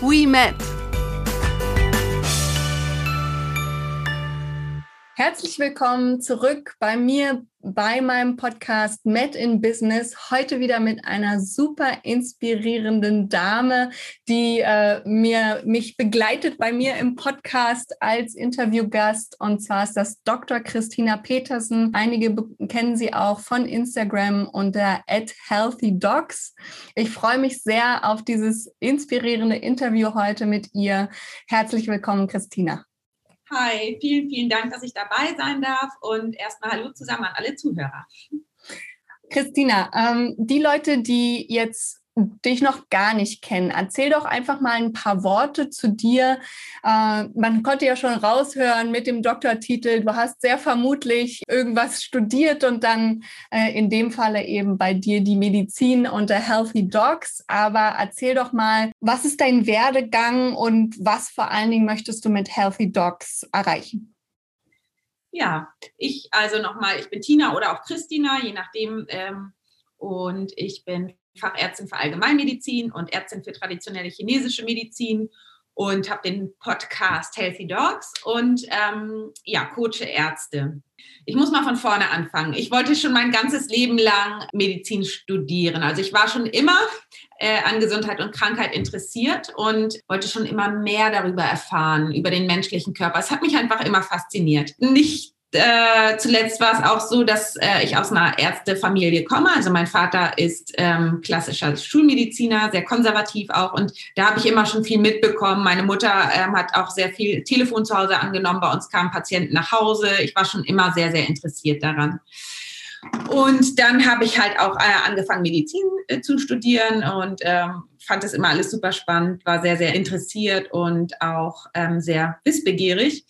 we met. Herzlich willkommen zurück bei mir bei meinem Podcast Met in Business. Heute wieder mit einer super inspirierenden Dame, die äh, mir, mich begleitet bei mir im Podcast als Interviewgast. Und zwar ist das Dr. Christina Petersen. Einige kennen sie auch von Instagram unter at Healthy Dogs. Ich freue mich sehr auf dieses inspirierende Interview heute mit ihr. Herzlich willkommen, Christina. Hi, vielen, vielen Dank, dass ich dabei sein darf und erstmal Hallo zusammen an alle Zuhörer. Christina, ähm, die Leute, die jetzt dich noch gar nicht kennen. Erzähl doch einfach mal ein paar Worte zu dir. Äh, man konnte ja schon raushören mit dem Doktortitel, du hast sehr vermutlich irgendwas studiert und dann äh, in dem Falle eben bei dir die Medizin unter Healthy Dogs. Aber erzähl doch mal, was ist dein Werdegang und was vor allen Dingen möchtest du mit Healthy Dogs erreichen? Ja, ich also nochmal, ich bin Tina oder auch Christina, je nachdem. Ähm, und ich bin Fachärztin für Allgemeinmedizin und Ärztin für traditionelle chinesische Medizin und habe den Podcast Healthy Dogs und ähm, ja, coache Ärzte. Ich muss mal von vorne anfangen. Ich wollte schon mein ganzes Leben lang Medizin studieren. Also ich war schon immer äh, an Gesundheit und Krankheit interessiert und wollte schon immer mehr darüber erfahren, über den menschlichen Körper. Es hat mich einfach immer fasziniert. Nicht äh, zuletzt war es auch so, dass äh, ich aus einer Ärztefamilie komme. Also mein Vater ist ähm, klassischer Schulmediziner, sehr konservativ auch. Und da habe ich immer schon viel mitbekommen. Meine Mutter ähm, hat auch sehr viel Telefon zu Hause angenommen. Bei uns kamen Patienten nach Hause. Ich war schon immer sehr, sehr interessiert daran. Und dann habe ich halt auch äh, angefangen, Medizin äh, zu studieren und ähm, fand das immer alles super spannend, war sehr, sehr interessiert und auch ähm, sehr wissbegierig.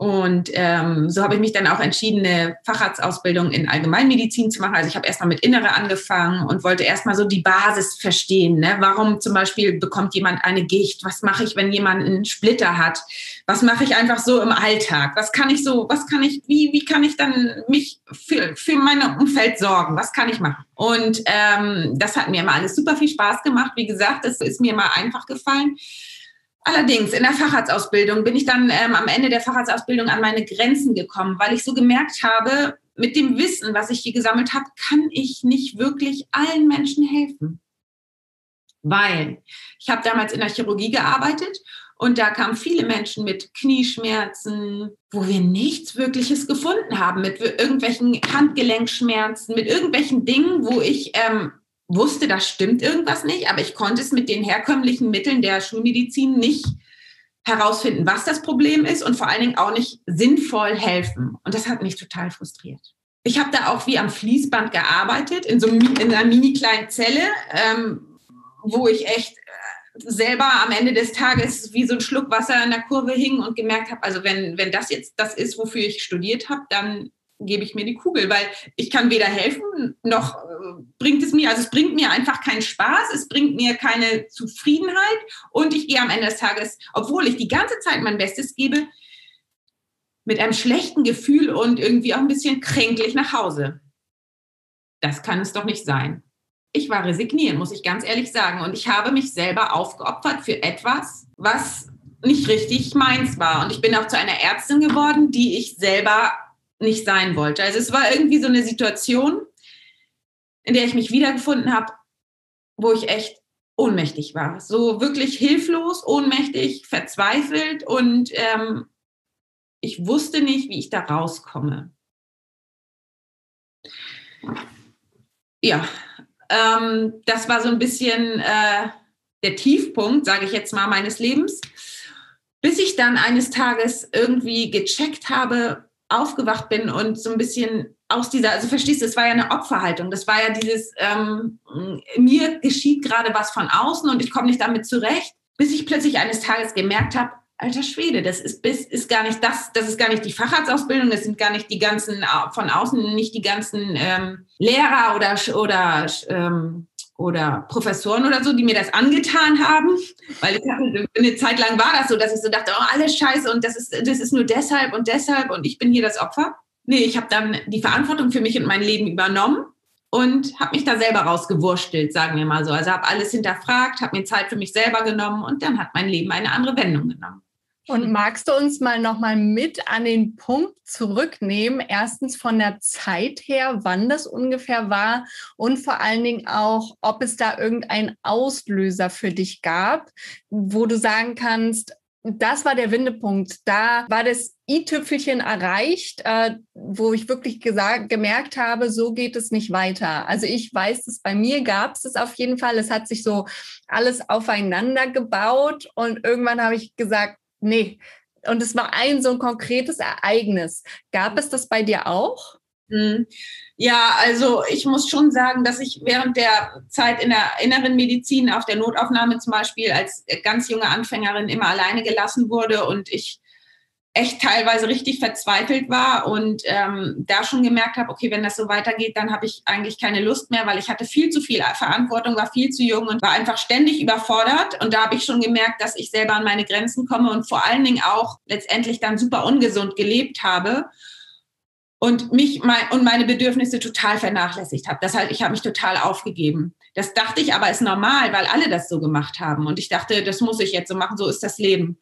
Und ähm, so habe ich mich dann auch entschieden, eine Facharztausbildung in Allgemeinmedizin zu machen. Also ich habe erstmal mit Innere angefangen und wollte erstmal so die Basis verstehen. Ne? Warum zum Beispiel bekommt jemand eine Gicht? Was mache ich, wenn jemand einen Splitter hat? Was mache ich einfach so im Alltag? Was kann ich so, was kann ich, wie, wie kann ich dann mich für, für mein Umfeld sorgen? Was kann ich machen? Und ähm, das hat mir immer alles super viel Spaß gemacht. Wie gesagt, es ist mir mal einfach gefallen. Allerdings in der Facharztausbildung bin ich dann ähm, am Ende der Facharztausbildung an meine Grenzen gekommen, weil ich so gemerkt habe, mit dem Wissen, was ich hier gesammelt habe, kann ich nicht wirklich allen Menschen helfen. Weil ich habe damals in der Chirurgie gearbeitet und da kamen viele Menschen mit Knieschmerzen, wo wir nichts Wirkliches gefunden haben, mit irgendwelchen Handgelenkschmerzen, mit irgendwelchen Dingen, wo ich ähm, wusste, da stimmt irgendwas nicht, aber ich konnte es mit den herkömmlichen Mitteln der Schulmedizin nicht herausfinden, was das Problem ist und vor allen Dingen auch nicht sinnvoll helfen. Und das hat mich total frustriert. Ich habe da auch wie am Fließband gearbeitet, in so in einer mini kleinen Zelle, ähm, wo ich echt äh, selber am Ende des Tages wie so ein Schluck Wasser in der Kurve hing und gemerkt habe, also wenn, wenn das jetzt das ist, wofür ich studiert habe, dann gebe ich mir die Kugel, weil ich kann weder helfen noch äh, bringt es mir, also es bringt mir einfach keinen Spaß, es bringt mir keine Zufriedenheit und ich gehe am Ende des Tages, obwohl ich die ganze Zeit mein Bestes gebe, mit einem schlechten Gefühl und irgendwie auch ein bisschen kränklich nach Hause. Das kann es doch nicht sein. Ich war resigniert, muss ich ganz ehrlich sagen. Und ich habe mich selber aufgeopfert für etwas, was nicht richtig meins war. Und ich bin auch zu einer Ärztin geworden, die ich selber nicht sein wollte. Also es war irgendwie so eine Situation, in der ich mich wiedergefunden habe, wo ich echt ohnmächtig war. So wirklich hilflos, ohnmächtig, verzweifelt und ähm, ich wusste nicht, wie ich da rauskomme. Ja, ähm, das war so ein bisschen äh, der Tiefpunkt, sage ich jetzt mal, meines Lebens, bis ich dann eines Tages irgendwie gecheckt habe, aufgewacht bin und so ein bisschen aus dieser, also verstehst du, es war ja eine Opferhaltung. Das war ja dieses, ähm, mir geschieht gerade was von außen und ich komme nicht damit zurecht. bis ich plötzlich eines Tages gemerkt habe, alter Schwede, das ist, ist gar nicht das, das ist gar nicht die Facharztausbildung, das sind gar nicht die ganzen, von außen nicht die ganzen ähm, Lehrer oder, oder, ähm, oder Professoren oder so, die mir das angetan haben, weil eine Zeit lang war das so, dass ich so dachte, oh, alles scheiße und das ist, das ist nur deshalb und deshalb und ich bin hier das Opfer. Nee, ich habe dann die Verantwortung für mich und mein Leben übernommen und habe mich da selber rausgewurstelt, sagen wir mal so. Also habe alles hinterfragt, habe mir Zeit für mich selber genommen und dann hat mein Leben eine andere Wendung genommen. Und magst du uns mal nochmal mit an den Punkt zurücknehmen? Erstens von der Zeit her, wann das ungefähr war und vor allen Dingen auch, ob es da irgendeinen Auslöser für dich gab, wo du sagen kannst, das war der Wendepunkt. Da war das i-Tüpfelchen erreicht, äh, wo ich wirklich gesagt, gemerkt habe, so geht es nicht weiter. Also ich weiß, dass bei mir gab es es auf jeden Fall. Es hat sich so alles aufeinander gebaut und irgendwann habe ich gesagt, nee. Und es war ein so ein konkretes Ereignis. Gab es das bei dir auch? Mhm. Ja, also ich muss schon sagen, dass ich während der Zeit in der inneren Medizin auf der Notaufnahme zum Beispiel als ganz junge Anfängerin immer alleine gelassen wurde und ich echt teilweise richtig verzweifelt war und ähm, da schon gemerkt habe, okay, wenn das so weitergeht, dann habe ich eigentlich keine Lust mehr, weil ich hatte viel zu viel Verantwortung, war viel zu jung und war einfach ständig überfordert. Und da habe ich schon gemerkt, dass ich selber an meine Grenzen komme und vor allen Dingen auch letztendlich dann super ungesund gelebt habe und mich mein, und meine Bedürfnisse total vernachlässigt habe. Das heißt, ich habe mich total aufgegeben. Das dachte ich aber ist normal, weil alle das so gemacht haben. Und ich dachte, das muss ich jetzt so machen, so ist das Leben.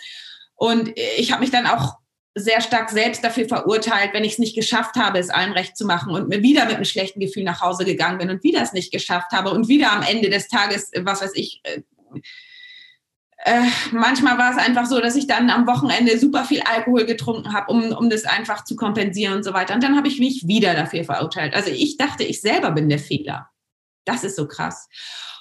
Und ich habe mich dann auch sehr stark selbst dafür verurteilt, wenn ich es nicht geschafft habe, es allen recht zu machen und mir wieder mit einem schlechten Gefühl nach Hause gegangen bin und wieder es nicht geschafft habe und wieder am Ende des Tages, was weiß ich, äh, äh, manchmal war es einfach so, dass ich dann am Wochenende super viel Alkohol getrunken habe, um, um das einfach zu kompensieren und so weiter. Und dann habe ich mich wieder dafür verurteilt. Also ich dachte, ich selber bin der Fehler. Das ist so krass.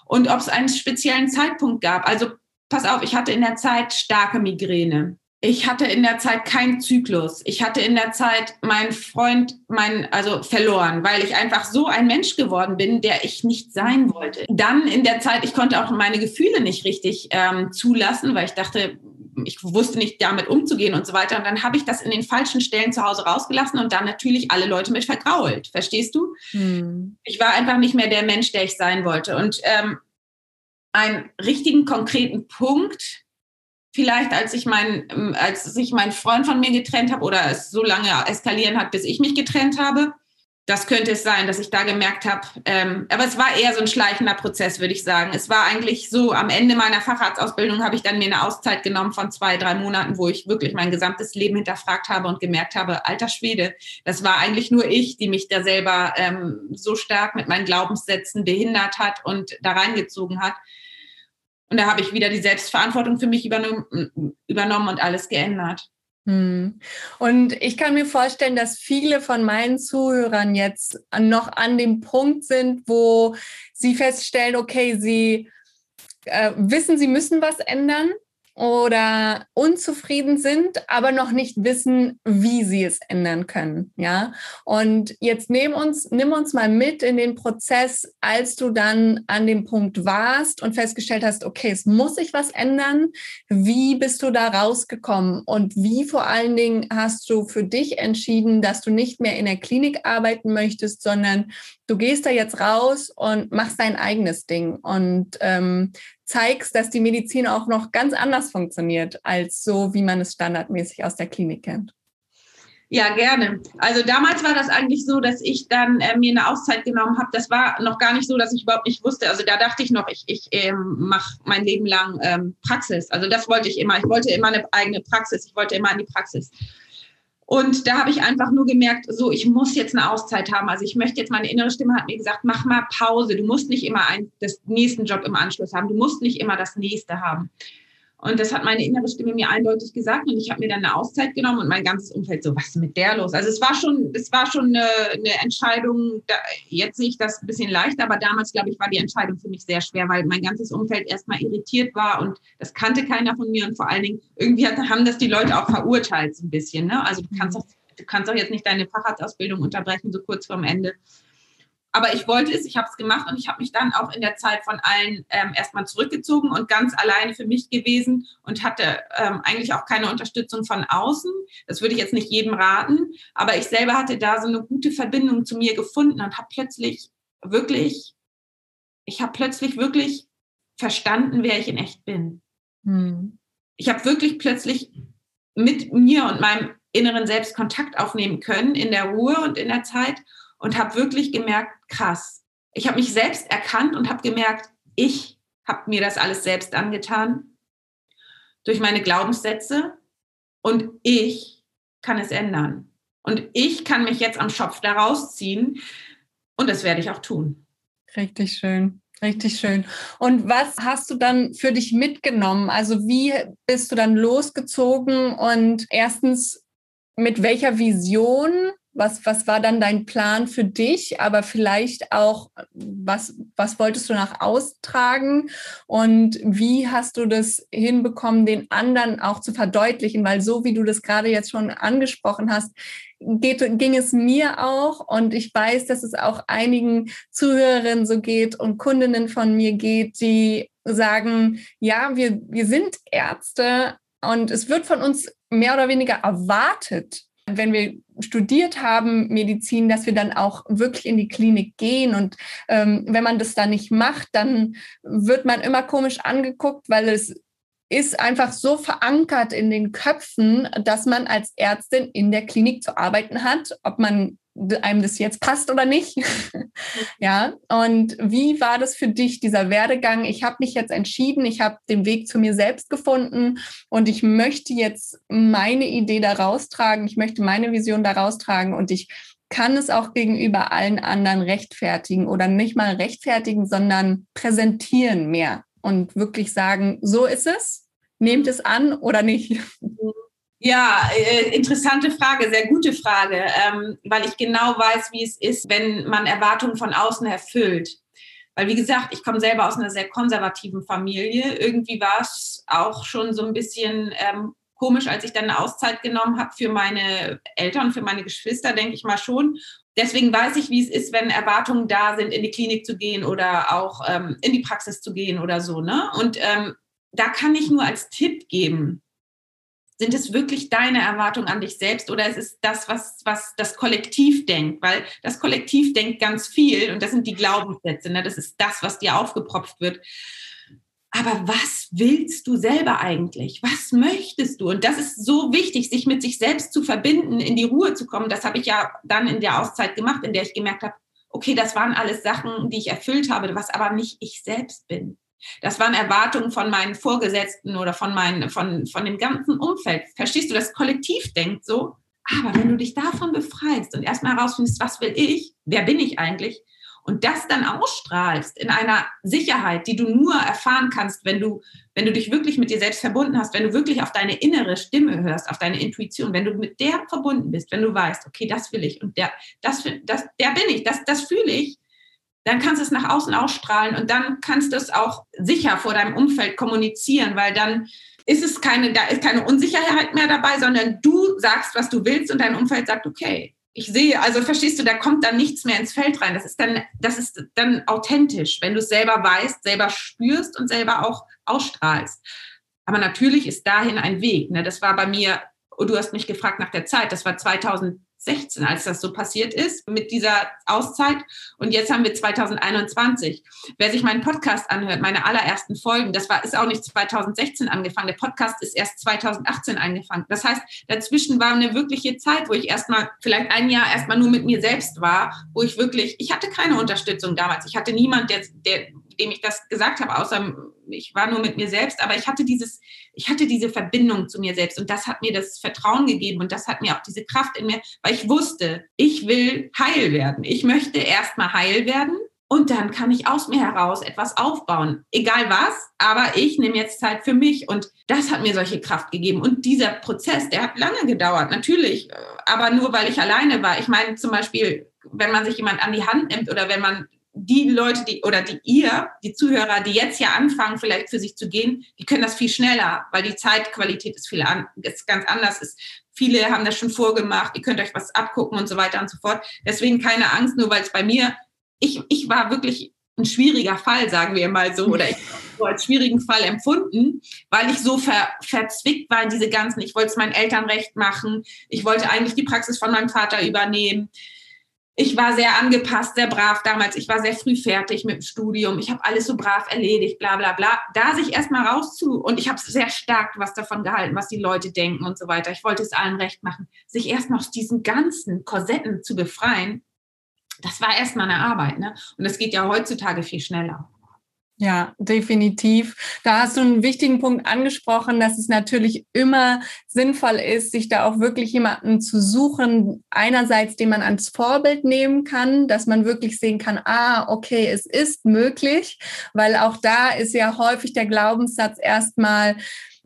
Und ob es einen speziellen Zeitpunkt gab, also pass auf, ich hatte in der Zeit starke Migräne. Ich hatte in der Zeit keinen Zyklus. Ich hatte in der Zeit meinen Freund, mein, also verloren, weil ich einfach so ein Mensch geworden bin, der ich nicht sein wollte. Dann in der Zeit, ich konnte auch meine Gefühle nicht richtig ähm, zulassen, weil ich dachte, ich wusste nicht damit umzugehen und so weiter. Und dann habe ich das in den falschen Stellen zu Hause rausgelassen und dann natürlich alle Leute mit vergrault. Verstehst du? Hm. Ich war einfach nicht mehr der Mensch, der ich sein wollte. Und ähm, einen richtigen, konkreten Punkt, vielleicht als ich mein, ähm, als sich mein Freund von mir getrennt habe oder es so lange eskalieren hat, bis ich mich getrennt habe. Das könnte es sein, dass ich da gemerkt habe. Ähm, aber es war eher so ein schleichender Prozess, würde ich sagen. Es war eigentlich so, am Ende meiner Facharztausbildung habe ich dann mir eine Auszeit genommen von zwei, drei Monaten, wo ich wirklich mein gesamtes Leben hinterfragt habe und gemerkt habe, alter Schwede, das war eigentlich nur ich, die mich da selber ähm, so stark mit meinen Glaubenssätzen behindert hat und da reingezogen hat. Und da habe ich wieder die Selbstverantwortung für mich übernommen, übernommen und alles geändert. Hm. Und ich kann mir vorstellen, dass viele von meinen Zuhörern jetzt noch an dem Punkt sind, wo sie feststellen, okay, sie äh, wissen, sie müssen was ändern, oder unzufrieden sind, aber noch nicht wissen, wie sie es ändern können. Ja. Und jetzt nimm uns, nimm uns mal mit in den Prozess, als du dann an dem Punkt warst und festgestellt hast, okay, es muss sich was ändern. Wie bist du da rausgekommen? Und wie vor allen Dingen hast du für dich entschieden, dass du nicht mehr in der Klinik arbeiten möchtest, sondern du gehst da jetzt raus und machst dein eigenes Ding und ähm, zeigst, dass die Medizin auch noch ganz anders funktioniert als so, wie man es standardmäßig aus der Klinik kennt. Ja, gerne. Also damals war das eigentlich so, dass ich dann äh, mir eine Auszeit genommen habe. Das war noch gar nicht so, dass ich überhaupt nicht wusste. Also da dachte ich noch, ich, ich ähm, mache mein Leben lang ähm, Praxis. Also das wollte ich immer. Ich wollte immer eine eigene Praxis. Ich wollte immer in die Praxis. Und da habe ich einfach nur gemerkt, so, ich muss jetzt eine Auszeit haben. Also ich möchte jetzt, meine innere Stimme hat mir gesagt, mach mal Pause. Du musst nicht immer einen, das nächsten Job im Anschluss haben. Du musst nicht immer das nächste haben. Und das hat meine innere Stimme mir eindeutig gesagt. Und ich habe mir dann eine Auszeit genommen und mein ganzes Umfeld so, was ist mit der los? Also es war schon, es war schon eine, eine Entscheidung. Da, jetzt sehe ich das ein bisschen leichter, aber damals, glaube ich, war die Entscheidung für mich sehr schwer, weil mein ganzes Umfeld erstmal irritiert war und das kannte keiner von mir. Und vor allen Dingen, irgendwie hat, haben das die Leute auch verurteilt so ein bisschen. Ne? Also du kannst, auch, du kannst auch jetzt nicht deine Facharztausbildung unterbrechen, so kurz vorm Ende. Aber ich wollte es, ich habe es gemacht und ich habe mich dann auch in der Zeit von allen ähm, erstmal zurückgezogen und ganz alleine für mich gewesen und hatte ähm, eigentlich auch keine Unterstützung von außen. Das würde ich jetzt nicht jedem raten, aber ich selber hatte da so eine gute Verbindung zu mir gefunden und habe plötzlich wirklich, ich habe plötzlich wirklich verstanden, wer ich in echt bin. Hm. Ich habe wirklich plötzlich mit mir und meinem inneren Selbst Kontakt aufnehmen können in der Ruhe und in der Zeit und habe wirklich gemerkt, krass. Ich habe mich selbst erkannt und habe gemerkt, ich habe mir das alles selbst angetan durch meine Glaubenssätze und ich kann es ändern. Und ich kann mich jetzt am Schopf da rausziehen und das werde ich auch tun. Richtig schön. Richtig schön. Und was hast du dann für dich mitgenommen? Also wie bist du dann losgezogen und erstens mit welcher Vision? Was, was war dann dein Plan für dich? Aber vielleicht auch, was, was wolltest du nach austragen? Und wie hast du das hinbekommen, den anderen auch zu verdeutlichen? Weil so wie du das gerade jetzt schon angesprochen hast, geht, ging es mir auch und ich weiß, dass es auch einigen Zuhörerinnen so geht und Kundinnen von mir geht, die sagen, ja, wir, wir sind Ärzte und es wird von uns mehr oder weniger erwartet, wenn wir studiert haben, Medizin, dass wir dann auch wirklich in die Klinik gehen. Und ähm, wenn man das dann nicht macht, dann wird man immer komisch angeguckt, weil es ist einfach so verankert in den Köpfen, dass man als Ärztin in der Klinik zu arbeiten hat, ob man einem das jetzt passt oder nicht. ja, und wie war das für dich, dieser Werdegang? Ich habe mich jetzt entschieden, ich habe den Weg zu mir selbst gefunden und ich möchte jetzt meine Idee daraus tragen, ich möchte meine Vision daraus tragen und ich kann es auch gegenüber allen anderen rechtfertigen oder nicht mal rechtfertigen, sondern präsentieren mehr und wirklich sagen, so ist es, nehmt es an oder nicht. Ja, äh, interessante Frage, sehr gute Frage, ähm, weil ich genau weiß, wie es ist, wenn man Erwartungen von außen erfüllt. Weil, wie gesagt, ich komme selber aus einer sehr konservativen Familie. Irgendwie war es auch schon so ein bisschen ähm, komisch, als ich dann eine Auszeit genommen habe für meine Eltern, für meine Geschwister, denke ich mal schon. Deswegen weiß ich, wie es ist, wenn Erwartungen da sind, in die Klinik zu gehen oder auch ähm, in die Praxis zu gehen oder so. Ne? Und ähm, da kann ich nur als Tipp geben, sind es wirklich deine Erwartungen an dich selbst oder ist es das, was, was das Kollektiv denkt? Weil das Kollektiv denkt ganz viel und das sind die Glaubenssätze. Ne? Das ist das, was dir aufgepropft wird. Aber was willst du selber eigentlich? Was möchtest du? Und das ist so wichtig, sich mit sich selbst zu verbinden, in die Ruhe zu kommen. Das habe ich ja dann in der Auszeit gemacht, in der ich gemerkt habe, okay, das waren alles Sachen, die ich erfüllt habe, was aber nicht ich selbst bin. Das waren Erwartungen von meinen Vorgesetzten oder von, meinen, von, von dem ganzen Umfeld. Verstehst du, das Kollektiv denkt so. Aber wenn du dich davon befreist und erstmal herausfindest, was will ich, wer bin ich eigentlich, und das dann ausstrahlst in einer Sicherheit, die du nur erfahren kannst, wenn du, wenn du dich wirklich mit dir selbst verbunden hast, wenn du wirklich auf deine innere Stimme hörst, auf deine Intuition, wenn du mit der verbunden bist, wenn du weißt, okay, das will ich und der, das, das, der bin ich, das, das fühle ich, dann kannst du es nach außen ausstrahlen und dann kannst du es auch sicher vor deinem Umfeld kommunizieren, weil dann ist es keine, da ist keine Unsicherheit mehr dabei, sondern du sagst, was du willst und dein Umfeld sagt, okay, ich sehe, also verstehst du, da kommt dann nichts mehr ins Feld rein. Das ist dann, das ist dann authentisch, wenn du es selber weißt, selber spürst und selber auch ausstrahlst. Aber natürlich ist dahin ein Weg. Ne? Das war bei mir, und du hast mich gefragt nach der Zeit, das war 2000 16, als das so passiert ist mit dieser Auszeit. Und jetzt haben wir 2021. Wer sich meinen Podcast anhört, meine allerersten Folgen, das war, ist auch nicht 2016 angefangen. Der Podcast ist erst 2018 angefangen. Das heißt, dazwischen war eine wirkliche Zeit, wo ich erstmal, vielleicht ein Jahr erstmal nur mit mir selbst war, wo ich wirklich, ich hatte keine Unterstützung damals. Ich hatte niemand, der, der dem ich das gesagt habe, außer ich war nur mit mir selbst, aber ich hatte dieses, ich hatte diese Verbindung zu mir selbst und das hat mir das Vertrauen gegeben und das hat mir auch diese Kraft in mir, weil ich wusste, ich will heil werden. Ich möchte erstmal heil werden und dann kann ich aus mir heraus etwas aufbauen. Egal was, aber ich nehme jetzt Zeit für mich und das hat mir solche Kraft gegeben. Und dieser Prozess, der hat lange gedauert, natürlich, aber nur weil ich alleine war. Ich meine zum Beispiel, wenn man sich jemand an die Hand nimmt oder wenn man die Leute, die oder die ihr, die Zuhörer, die jetzt ja anfangen, vielleicht für sich zu gehen, die können das viel schneller, weil die Zeitqualität ist viel an, ist ganz anders ist. Viele haben das schon vorgemacht, ihr könnt euch was abgucken und so weiter und so fort. Deswegen keine Angst, nur weil es bei mir ich, ich war wirklich ein schwieriger Fall, sagen wir mal so, oder ich so als schwierigen Fall empfunden, weil ich so ver, verzwickt war in diese ganzen, ich wollte es meinen Eltern recht machen, ich wollte eigentlich die Praxis von meinem Vater übernehmen. Ich war sehr angepasst, sehr brav damals. Ich war sehr früh fertig mit dem Studium. Ich habe alles so brav erledigt, bla bla bla. Da sich erstmal rauszu und ich habe sehr stark was davon gehalten, was die Leute denken und so weiter. Ich wollte es allen recht machen. Sich erstmal aus diesen ganzen Korsetten zu befreien, das war erstmal eine Arbeit. Ne? Und das geht ja heutzutage viel schneller. Ja, definitiv. Da hast du einen wichtigen Punkt angesprochen, dass es natürlich immer sinnvoll ist, sich da auch wirklich jemanden zu suchen. Einerseits, den man als Vorbild nehmen kann, dass man wirklich sehen kann, ah, okay, es ist möglich, weil auch da ist ja häufig der Glaubenssatz erstmal,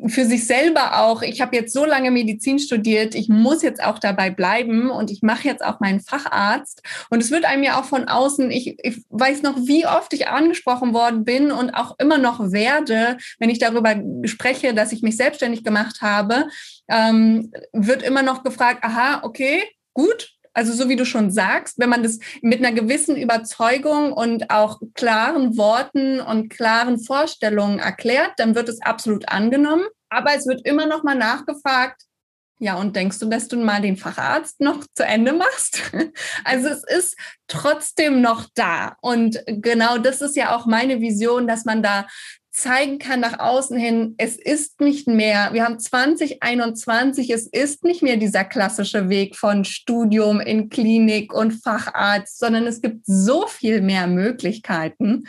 für sich selber auch, ich habe jetzt so lange Medizin studiert, ich muss jetzt auch dabei bleiben und ich mache jetzt auch meinen Facharzt. Und es wird einem ja auch von außen, ich, ich weiß noch, wie oft ich angesprochen worden bin und auch immer noch werde, wenn ich darüber spreche, dass ich mich selbstständig gemacht habe, ähm, wird immer noch gefragt, aha, okay, gut, also so wie du schon sagst, wenn man das mit einer gewissen Überzeugung und auch klaren Worten und klaren Vorstellungen erklärt, dann wird es absolut angenommen. Aber es wird immer noch mal nachgefragt, ja, und denkst du, dass du mal den Facharzt noch zu Ende machst? Also es ist trotzdem noch da. Und genau das ist ja auch meine Vision, dass man da zeigen kann nach außen hin, es ist nicht mehr, wir haben 2021, es ist nicht mehr dieser klassische Weg von Studium in Klinik und Facharzt, sondern es gibt so viel mehr Möglichkeiten.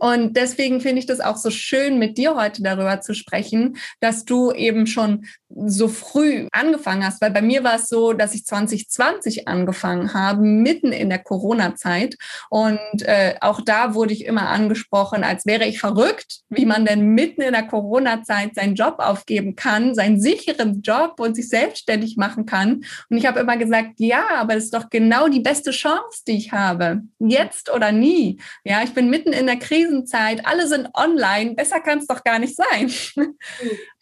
Und deswegen finde ich das auch so schön, mit dir heute darüber zu sprechen, dass du eben schon so früh angefangen hast, weil bei mir war es so, dass ich 2020 angefangen habe, mitten in der Corona-Zeit. Und äh, auch da wurde ich immer angesprochen, als wäre ich verrückt, wie man denn mitten in der Corona-Zeit seinen Job aufgeben kann, seinen sicheren Job und sich selbstständig machen kann. Und ich habe immer gesagt, ja, aber das ist doch genau die beste Chance, die ich habe. Jetzt oder nie. Ja, ich bin mitten in der Krisenzeit, alle sind online, besser kann es doch gar nicht sein.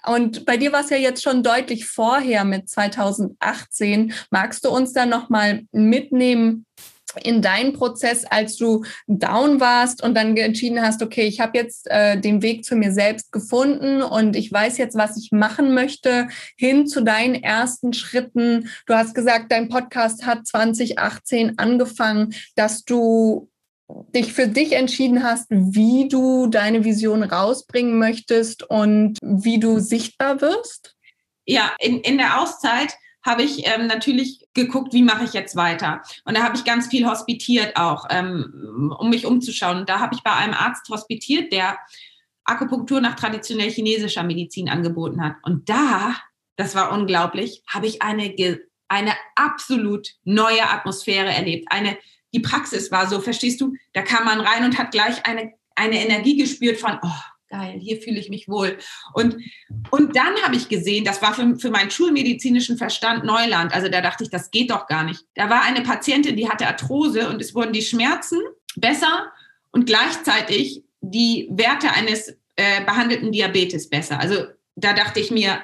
Und bei dir war es ja jetzt schon deutlich vorher mit 2018. Magst du uns da nochmal mitnehmen? in deinen Prozess, als du down warst und dann entschieden hast, okay, ich habe jetzt äh, den Weg zu mir selbst gefunden und ich weiß jetzt, was ich machen möchte, hin zu deinen ersten Schritten. Du hast gesagt, dein Podcast hat 2018 angefangen, dass du dich für dich entschieden hast, wie du deine Vision rausbringen möchtest und wie du sichtbar wirst? Ja, in, in der Auszeit habe ich ähm, natürlich geguckt, wie mache ich jetzt weiter. Und da habe ich ganz viel hospitiert auch, ähm, um mich umzuschauen. Da habe ich bei einem Arzt hospitiert, der Akupunktur nach traditionell chinesischer Medizin angeboten hat. Und da, das war unglaublich, habe ich eine, eine absolut neue Atmosphäre erlebt, eine die Praxis war so, verstehst du? Da kam man rein und hat gleich eine, eine Energie gespürt von, oh, geil, hier fühle ich mich wohl. Und, und dann habe ich gesehen, das war für, für meinen schulmedizinischen Verstand Neuland. Also da dachte ich, das geht doch gar nicht. Da war eine Patientin, die hatte Arthrose und es wurden die Schmerzen besser und gleichzeitig die Werte eines äh, behandelten Diabetes besser. Also da dachte ich mir,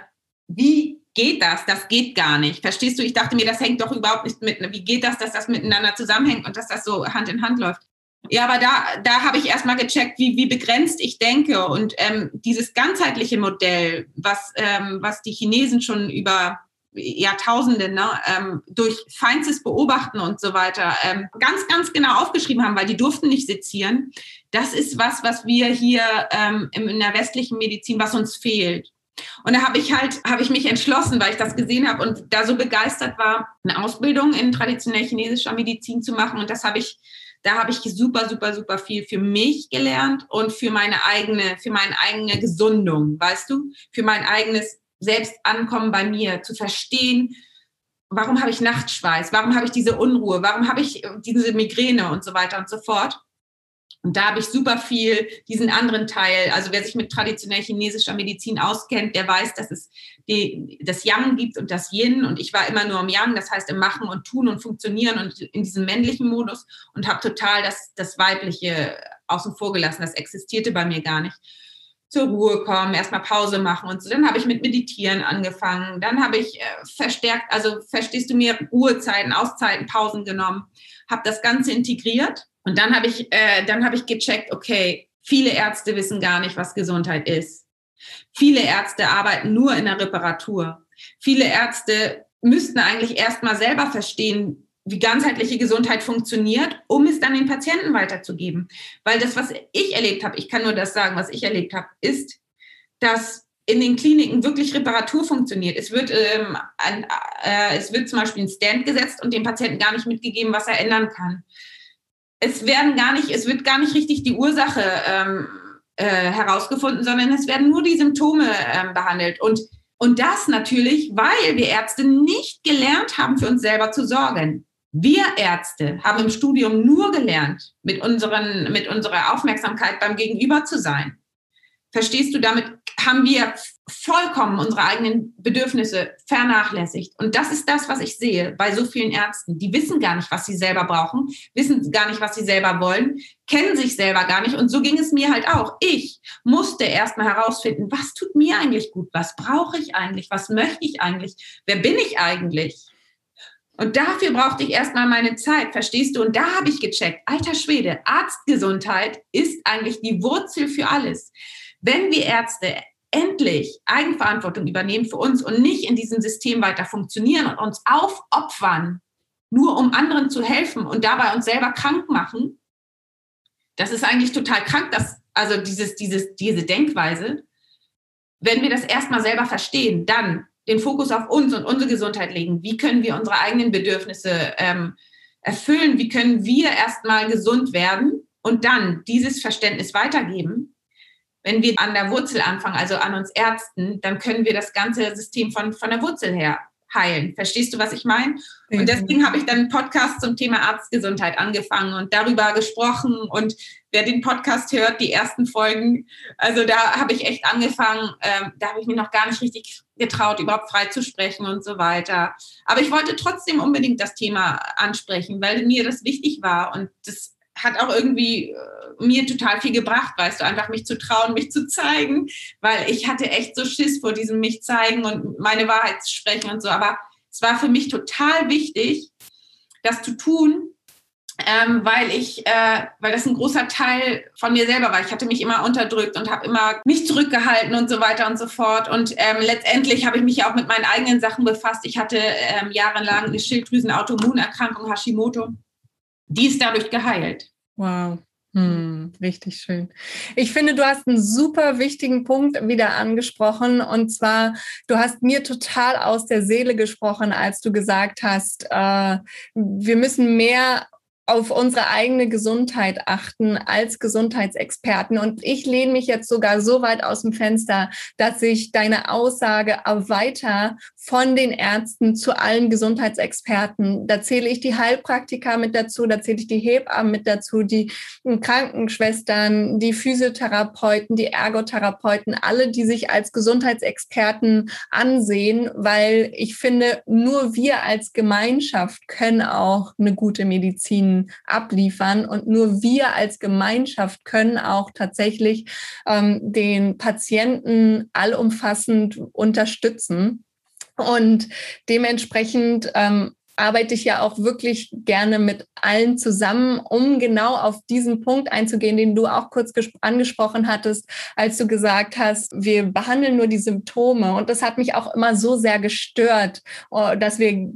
wie geht das? Das geht gar nicht. Verstehst du? Ich dachte mir, das hängt doch überhaupt nicht mit. Wie geht das, dass das miteinander zusammenhängt und dass das so Hand in Hand läuft? Ja, aber da, da habe ich erstmal gecheckt, wie, wie begrenzt ich denke. Und ähm, dieses ganzheitliche Modell, was, ähm, was die Chinesen schon über Jahrtausende ne, ähm, durch feinstes Beobachten und so weiter ähm, ganz, ganz genau aufgeschrieben haben, weil die durften nicht sezieren. Das ist was, was wir hier ähm, in der westlichen Medizin, was uns fehlt. Und da habe ich halt, habe ich mich entschlossen, weil ich das gesehen habe und da so begeistert war, eine Ausbildung in traditionell chinesischer Medizin zu machen. Und das habe ich, da habe ich super, super, super viel für mich gelernt und für meine eigene, für meine eigene Gesundung, weißt du, für mein eigenes Selbstankommen bei mir, zu verstehen, warum habe ich Nachtschweiß, warum habe ich diese Unruhe, warum habe ich diese Migräne und so weiter und so fort. Und da habe ich super viel diesen anderen Teil. Also wer sich mit traditionell chinesischer Medizin auskennt, der weiß, dass es die, das Yang gibt und das Yin. Und ich war immer nur im Yang, das heißt im Machen und Tun und Funktionieren und in diesem männlichen Modus und habe total das, das Weibliche außen vor gelassen. Das existierte bei mir gar nicht. Zur Ruhe kommen, erstmal Pause machen und so. Dann habe ich mit Meditieren angefangen. Dann habe ich äh, verstärkt, also verstehst du mir, Ruhezeiten, Auszeiten, Pausen genommen, habe das Ganze integriert Und dann habe ich, äh, dann habe ich gecheckt, okay, viele Ärzte wissen gar nicht, was Gesundheit ist. Viele Ärzte arbeiten nur in der Reparatur. Viele Ärzte müssten eigentlich erstmal selber verstehen, wie ganzheitliche Gesundheit funktioniert, um es dann den Patienten weiterzugeben. Weil das, was ich erlebt habe, ich kann nur das sagen, was ich erlebt habe, ist, dass in den Kliniken wirklich Reparatur funktioniert. Es wird, ähm, ein, äh, es wird zum Beispiel ein Stand gesetzt und dem Patienten gar nicht mitgegeben, was er ändern kann. Es werden gar nicht, es wird gar nicht richtig die Ursache ähm, äh, herausgefunden, sondern es werden nur die Symptome ähm, behandelt. Und, und das natürlich, weil wir Ärzte nicht gelernt haben, für uns selber zu sorgen. Wir Ärzte haben im Studium nur gelernt, mit, unseren, mit unserer Aufmerksamkeit beim Gegenüber zu sein. Verstehst du, damit haben wir vollkommen unsere eigenen Bedürfnisse vernachlässigt. Und das ist das, was ich sehe bei so vielen Ärzten. Die wissen gar nicht, was sie selber brauchen, wissen gar nicht, was sie selber wollen, kennen sich selber gar nicht. Und so ging es mir halt auch. Ich musste erstmal herausfinden, was tut mir eigentlich gut? Was brauche ich eigentlich? Was möchte ich eigentlich? Wer bin ich eigentlich? Und dafür brauchte ich erstmal meine Zeit, verstehst du? Und da habe ich gecheckt, alter Schwede, Arztgesundheit ist eigentlich die Wurzel für alles. Wenn wir Ärzte endlich Eigenverantwortung übernehmen für uns und nicht in diesem System weiter funktionieren und uns aufopfern, nur um anderen zu helfen und dabei uns selber krank machen, das ist eigentlich total krank, dass, also dieses, dieses, diese Denkweise. Wenn wir das erstmal selber verstehen, dann den Fokus auf uns und unsere Gesundheit legen. Wie können wir unsere eigenen Bedürfnisse ähm, erfüllen? Wie können wir erstmal gesund werden und dann dieses Verständnis weitergeben? Wenn wir an der Wurzel anfangen, also an uns Ärzten, dann können wir das ganze System von, von der Wurzel her heilen. Verstehst du, was ich meine? Und deswegen habe ich dann einen Podcast zum Thema Arztgesundheit angefangen und darüber gesprochen. Und wer den Podcast hört, die ersten Folgen, also da habe ich echt angefangen, ähm, da habe ich mir noch gar nicht richtig getraut, überhaupt frei zu sprechen und so weiter. Aber ich wollte trotzdem unbedingt das Thema ansprechen, weil mir das wichtig war und das hat auch irgendwie äh, mir total viel gebracht, weißt du, einfach mich zu trauen, mich zu zeigen, weil ich hatte echt so Schiss vor diesem mich zeigen und meine Wahrheit sprechen und so. Aber es war für mich total wichtig, das zu tun, ähm, weil ich, äh, weil das ein großer Teil von mir selber war. Ich hatte mich immer unterdrückt und habe immer mich zurückgehalten und so weiter und so fort. Und ähm, letztendlich habe ich mich auch mit meinen eigenen Sachen befasst. Ich hatte ähm, jahrelang eine Schilddrüsenautoimmunerkrankung Hashimoto. Die ist dadurch geheilt. Wow. Hm, richtig schön. Ich finde, du hast einen super wichtigen Punkt wieder angesprochen. Und zwar, du hast mir total aus der Seele gesprochen, als du gesagt hast, äh, wir müssen mehr auf unsere eigene Gesundheit achten als Gesundheitsexperten. Und ich lehne mich jetzt sogar so weit aus dem Fenster, dass ich deine Aussage weiter von den Ärzten zu allen Gesundheitsexperten, da zähle ich die Heilpraktiker mit dazu, da zähle ich die Hebammen mit dazu, die Krankenschwestern, die Physiotherapeuten, die Ergotherapeuten, alle, die sich als Gesundheitsexperten ansehen, weil ich finde, nur wir als Gemeinschaft können auch eine gute Medizin abliefern. Und nur wir als Gemeinschaft können auch tatsächlich ähm, den Patienten allumfassend unterstützen. Und dementsprechend ähm, arbeite ich ja auch wirklich gerne mit allen zusammen, um genau auf diesen Punkt einzugehen, den du auch kurz angesprochen hattest, als du gesagt hast, wir behandeln nur die Symptome. Und das hat mich auch immer so sehr gestört, oh, dass wir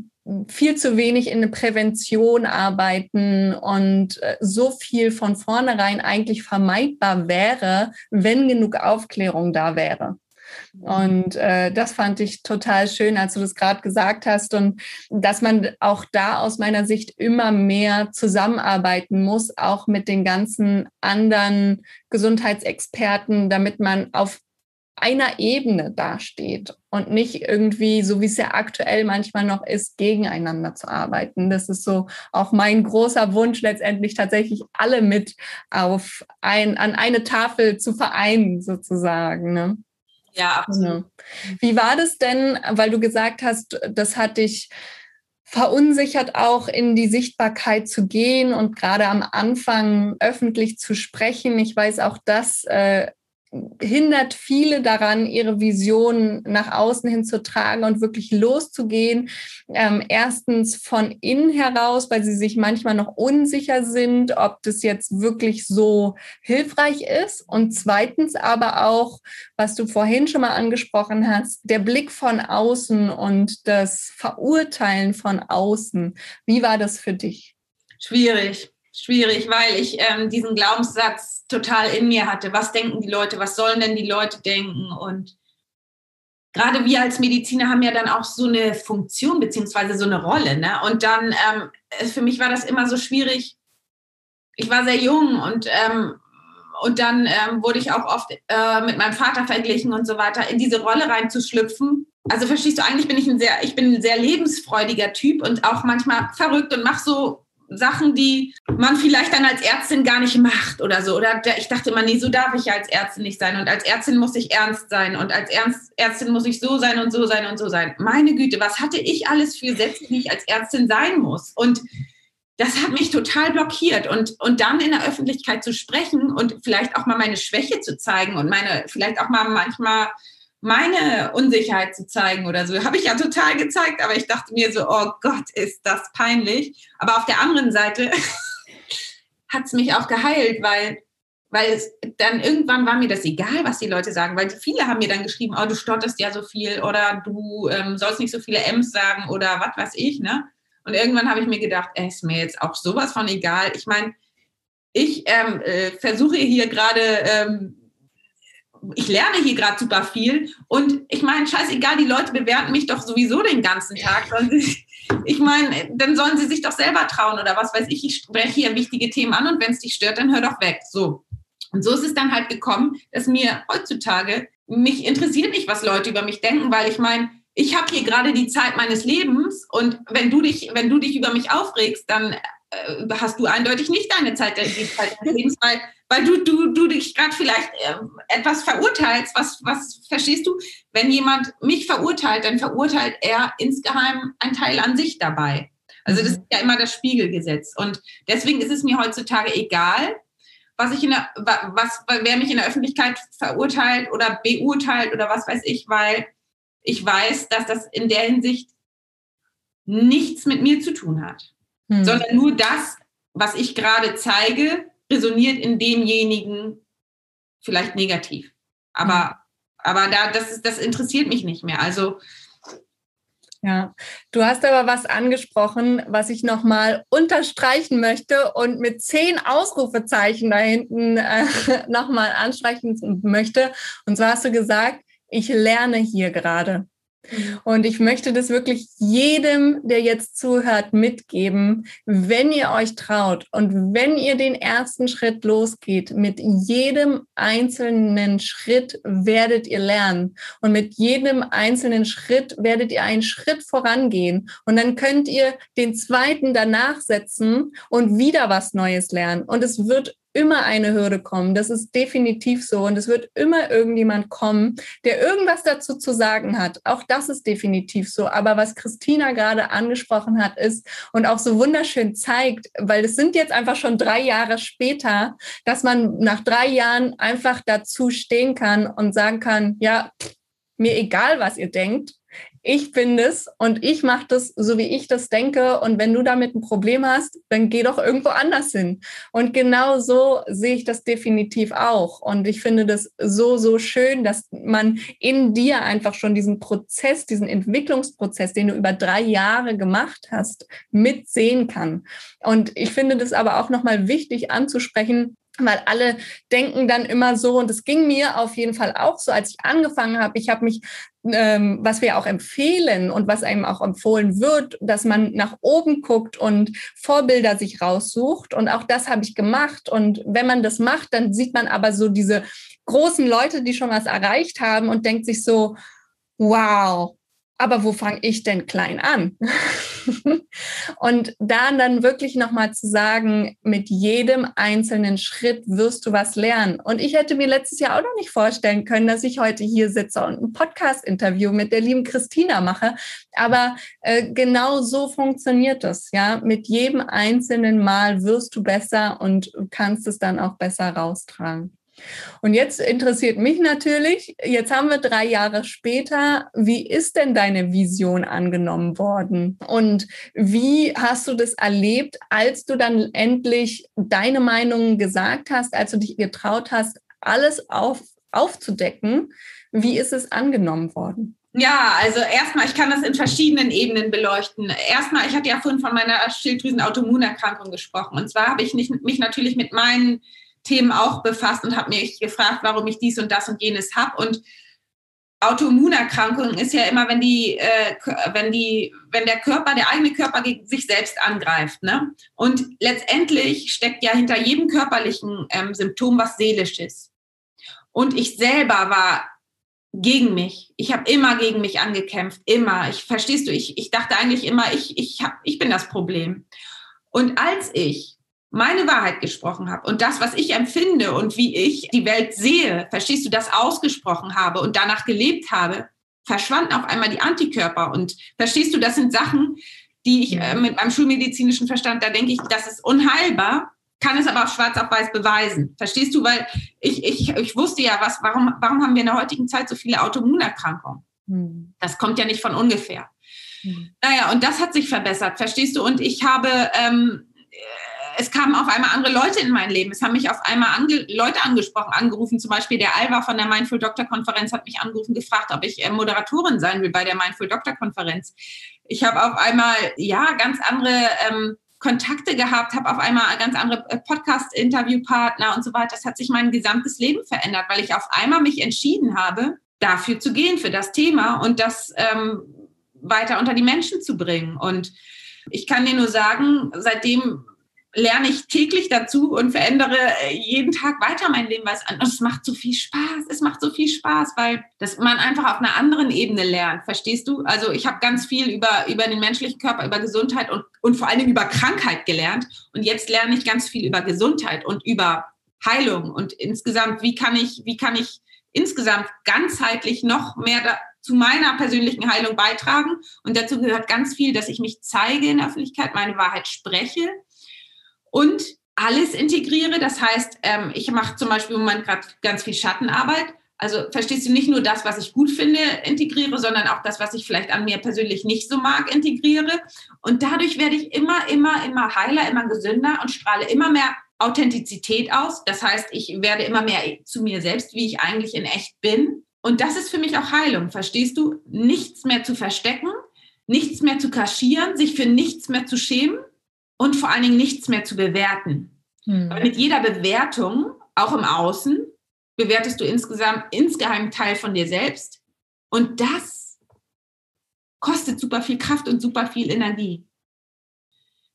viel zu wenig in der Prävention arbeiten und äh, so viel von vornherein eigentlich vermeidbar wäre, wenn genug Aufklärung da wäre. Und äh, das fand ich total schön, als du das gerade gesagt hast und dass man auch da aus meiner Sicht immer mehr zusammenarbeiten muss, auch mit den ganzen anderen Gesundheitsexperten, damit man auf einer Ebene dasteht und nicht irgendwie, so wie es ja aktuell manchmal noch ist, gegeneinander zu arbeiten. Das ist so auch mein großer Wunsch, letztendlich tatsächlich alle mit auf ein, an eine Tafel zu vereinen, sozusagen. Ne? Ja, absolut. Genau. Wie war das denn, weil du gesagt hast, das hat dich verunsichert auch in die Sichtbarkeit zu gehen und gerade am Anfang öffentlich zu sprechen. Ich weiß auch, das äh, hindert viele daran, ihre Vision nach außen hin zu tragen und wirklich loszugehen. Ähm, erstens von innen heraus, weil sie sich manchmal noch unsicher sind, ob das jetzt wirklich so hilfreich ist. Und zweitens aber auch, was du vorhin schon mal angesprochen hast, der Blick von außen und das Verurteilen von außen. Wie war das für dich? Schwierig schwierig, weil ich ähm, diesen Glaubenssatz total in mir hatte. Was denken die Leute? Was sollen denn die Leute denken? Und gerade wir als Mediziner haben ja dann auch so eine Funktion beziehungsweise so eine Rolle. Ne? Und dann, ähm, für mich war das immer so schwierig. Ich war sehr jung und, ähm, und dann ähm, wurde ich auch oft äh, mit meinem Vater verglichen und so weiter, in diese Rolle reinzuschlüpfen. Also verstehst du, eigentlich bin ich ein sehr, ich bin ein sehr lebensfreudiger Typ und auch manchmal verrückt und mache so Sachen, die man vielleicht dann als Ärztin gar nicht macht oder so. Oder ich dachte immer, nee, so darf ich als Ärztin nicht sein. Und als Ärztin muss ich ernst sein. Und als Ärztin muss ich so sein und so sein und so sein. Meine Güte, was hatte ich alles für Sätze, die ich als Ärztin sein muss? Und das hat mich total blockiert. Und, und dann in der Öffentlichkeit zu sprechen und vielleicht auch mal meine Schwäche zu zeigen und meine, vielleicht auch mal manchmal meine Unsicherheit zu zeigen oder so. Habe ich ja total gezeigt, aber ich dachte mir so, oh Gott, ist das peinlich. Aber auf der anderen Seite hat es mich auch geheilt, weil, weil es dann irgendwann war mir das egal, was die Leute sagen, weil viele haben mir dann geschrieben, oh, du stotterst ja so viel oder du ähm, sollst nicht so viele M's sagen oder was weiß ich, ne? Und irgendwann habe ich mir gedacht, ey, ist mir jetzt auch sowas von egal. Ich meine, ich ähm, äh, versuche hier gerade ähm, ich lerne hier gerade super viel und ich meine, scheißegal, die Leute bewerten mich doch sowieso den ganzen Tag. Ich meine, dann sollen sie sich doch selber trauen oder was weiß ich. Ich spreche hier wichtige Themen an und wenn es dich stört, dann hör doch weg. So. Und so ist es dann halt gekommen, dass mir heutzutage, mich interessiert nicht, was Leute über mich denken, weil ich meine, ich habe hier gerade die Zeit meines Lebens und wenn du dich, wenn du dich über mich aufregst, dann äh, hast du eindeutig nicht deine Zeit, die Zeit deines Lebens, weil weil du, du, du dich gerade vielleicht äh, etwas verurteilst. Was, was verstehst du? Wenn jemand mich verurteilt, dann verurteilt er insgeheim einen Teil an sich dabei. Also das mhm. ist ja immer das Spiegelgesetz. Und deswegen ist es mir heutzutage egal, was ich in der, was, wer mich in der Öffentlichkeit verurteilt oder beurteilt oder was weiß ich, weil ich weiß, dass das in der Hinsicht nichts mit mir zu tun hat, hm. sondern nur das, was ich gerade zeige, resoniert in demjenigen vielleicht negativ. Aber, mhm. aber da, das, das interessiert mich nicht mehr. Also ja, du hast aber was angesprochen, was ich nochmal unterstreichen möchte und mit zehn Ausrufezeichen da hinten äh, nochmal anstreichen möchte. Und zwar hast du gesagt, ich lerne hier gerade. Mhm. Und ich möchte das wirklich jedem, der jetzt zuhört, mitgeben. Wenn ihr euch traut und wenn ihr den ersten Schritt losgeht, mit jedem einzelnen Schritt werdet ihr lernen. Und mit jedem einzelnen Schritt werdet ihr einen Schritt vorangehen. Und dann könnt ihr den zweiten danach setzen und wieder was Neues lernen. Und es wird immer eine Hürde kommen. Das ist definitiv so. Und es wird immer irgendjemand kommen, der irgendwas dazu zu sagen hat. Auch das ist definitiv so. Aber was Christina gerade angesprochen hat, ist und auch so wunderschön zeigt, weil es sind jetzt einfach schon drei Jahre später, dass man nach drei Jahren einfach dazu stehen kann und sagen kann, ja, mir egal, was ihr denkt ich bin es und ich mache das so, wie ich das denke. Und wenn du damit ein Problem hast, dann geh doch irgendwo anders hin. Und genau so sehe ich das definitiv auch. Und ich finde das so, so schön, dass man in dir einfach schon diesen Prozess, diesen Entwicklungsprozess, den du über drei Jahre gemacht hast, mitsehen kann. Und ich finde das aber auch nochmal wichtig anzusprechen, weil alle denken dann immer so, und es ging mir auf jeden Fall auch so, als ich angefangen habe, ich habe mich, ähm, was wir auch empfehlen und was einem auch empfohlen wird, dass man nach oben guckt und Vorbilder sich raussucht. Und auch das habe ich gemacht. Und wenn man das macht, dann sieht man aber so diese großen Leute, die schon was erreicht haben und denkt sich so, wow, aber wo fange ich denn klein an? und da dann wirklich nochmal zu sagen, mit jedem einzelnen Schritt wirst du was lernen. Und ich hätte mir letztes Jahr auch noch nicht vorstellen können, dass ich heute hier sitze und ein Podcast-Interview mit der lieben Christina mache. Aber äh, genau so funktioniert das. Ja, mit jedem einzelnen Mal wirst du besser und kannst es dann auch besser raustragen. Und jetzt interessiert mich natürlich, jetzt haben wir drei Jahre später, wie ist denn deine Vision angenommen worden? Und wie hast du das erlebt, als du dann endlich deine Meinung gesagt hast, als du dich getraut hast, alles auf, aufzudecken? Wie ist es angenommen worden? Ja, also erstmal, ich kann das in verschiedenen Ebenen beleuchten. Erstmal, ich hatte ja vorhin von meiner Schilddrüsenautoimmunerkrankung gesprochen. Und zwar habe ich nicht, mich natürlich mit meinen Themen auch befasst und habe mich gefragt, warum ich dies und das und jenes habe. Und Autoimmunerkrankung ist ja immer, wenn die, äh, wenn die, wenn der Körper, der eigene Körper gegen sich selbst angreift. Ne? Und letztendlich steckt ja hinter jedem körperlichen ähm, Symptom was Seelisches. Und ich selber war gegen mich. Ich habe immer gegen mich angekämpft, immer. Ich verstehst du, ich, ich dachte eigentlich immer, ich, ich, hab, ich bin das Problem. Und als ich meine Wahrheit gesprochen habe und das, was ich empfinde und wie ich die Welt sehe, verstehst du, das ausgesprochen habe und danach gelebt habe, verschwanden auf einmal die Antikörper. Und verstehst du, das sind Sachen, die ich äh, mit meinem schulmedizinischen Verstand, da denke ich, das ist unheilbar, kann es aber auf schwarz auf weiß beweisen. Verstehst du? Weil ich, ich, ich wusste ja, was, warum, warum haben wir in der heutigen Zeit so viele Autoimmunerkrankungen? Hm. Das kommt ja nicht von ungefähr. Hm. Naja, und das hat sich verbessert, verstehst du? Und ich habe ähm, es kamen auf einmal andere Leute in mein Leben. Es haben mich auf einmal ange Leute angesprochen, angerufen. Zum Beispiel der Alva von der Mindful Doctor Konferenz hat mich angerufen, gefragt, ob ich äh, Moderatorin sein will bei der Mindful Doctor Konferenz. Ich habe auf einmal, ja, ganz andere ähm, Kontakte gehabt, habe auf einmal ganz andere äh, Podcast-Interviewpartner und so weiter. Das hat sich mein gesamtes Leben verändert, weil ich auf einmal mich entschieden habe, dafür zu gehen, für das Thema und das ähm, weiter unter die Menschen zu bringen. Und ich kann dir nur sagen, seitdem lerne ich täglich dazu und verändere äh, jeden Tag weiter mein Leben, weil es, es macht so viel Spaß. Es macht so viel Spaß, weil das man einfach auf einer anderen Ebene lernt. Verstehst du? Also ich habe ganz viel über, über den menschlichen Körper, über Gesundheit und, und vor allem über Krankheit gelernt. Und jetzt lerne ich ganz viel über Gesundheit und über Heilung und insgesamt, wie kann ich, wie kann ich insgesamt ganzheitlich noch mehr da, zu meiner persönlichen Heilung beitragen. Und dazu gehört ganz viel, dass ich mich zeige in der Öffentlichkeit, meine Wahrheit spreche, und alles integriere. Das heißt, ähm, ich mache zum Beispiel im Moment gerade ganz viel Schattenarbeit. Also verstehst du nicht nur das, was ich gut finde, integriere, sondern auch das, was ich vielleicht an mir persönlich nicht so mag, integriere. Und dadurch werde ich immer, immer, immer heiler, immer gesünder und strahle immer mehr Authentizität aus. Das heißt, ich werde immer mehr zu mir selbst, wie ich eigentlich in echt bin. Und das ist für mich auch Heilung, verstehst du? Nichts mehr zu verstecken, nichts mehr zu kaschieren, sich für nichts mehr zu schämen, und vor allen Dingen nichts mehr zu bewerten. Hm. Mit jeder Bewertung, auch im Außen, bewertest du insgesamt insgeheim Teil von dir selbst. Und das kostet super viel Kraft und super viel Energie.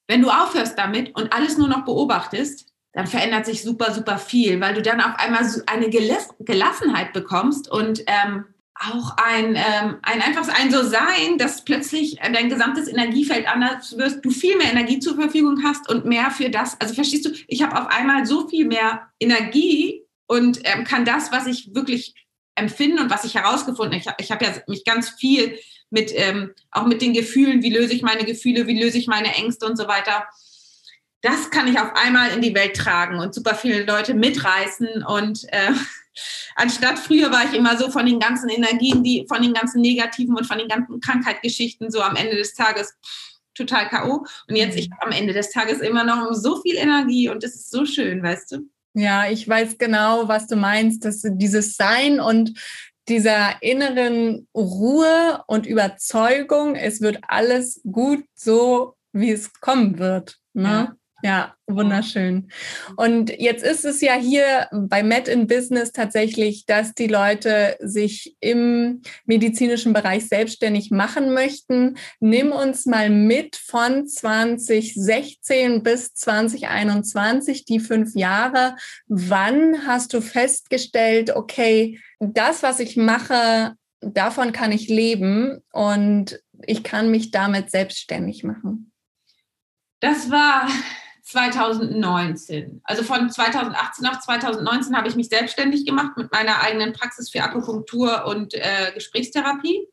Wenn du aufhörst damit und alles nur noch beobachtest, dann verändert sich super, super viel, weil du dann auf einmal eine Gelassenheit bekommst und ähm, auch ein, ähm, ein einfaches ein so sein, dass plötzlich dein gesamtes Energiefeld anders wird, du viel mehr Energie zur Verfügung hast und mehr für das. Also verstehst du, ich habe auf einmal so viel mehr Energie und ähm, kann das, was ich wirklich empfinde und was ich herausgefunden habe. Ich, ich habe ja mich ganz viel mit, ähm, auch mit den Gefühlen, wie löse ich meine Gefühle, wie löse ich meine Ängste und so weiter. Das kann ich auf einmal in die Welt tragen und super viele Leute mitreißen und äh, Anstatt früher war ich immer so von den ganzen Energien, die von den ganzen negativen und von den ganzen Krankheitsgeschichten so am Ende des Tages total K.O. Und jetzt ich am Ende des Tages immer noch so viel Energie und das ist so schön, weißt du? Ja, ich weiß genau, was du meinst, dass dieses Sein und dieser inneren Ruhe und Überzeugung, es wird alles gut so, wie es kommen wird. Ne? Ja. Ja, wunderschön. Und jetzt ist es ja hier bei Met in Business tatsächlich, dass die Leute sich im medizinischen Bereich selbstständig machen möchten. Nimm uns mal mit von 2016 bis 2021, die fünf Jahre. Wann hast du festgestellt, okay, das, was ich mache, davon kann ich leben und ich kann mich damit selbstständig machen? Das war 2019. Also von 2018 auf 2019 habe ich mich selbstständig gemacht mit meiner eigenen Praxis für Akupunktur und äh, Gesprächstherapie.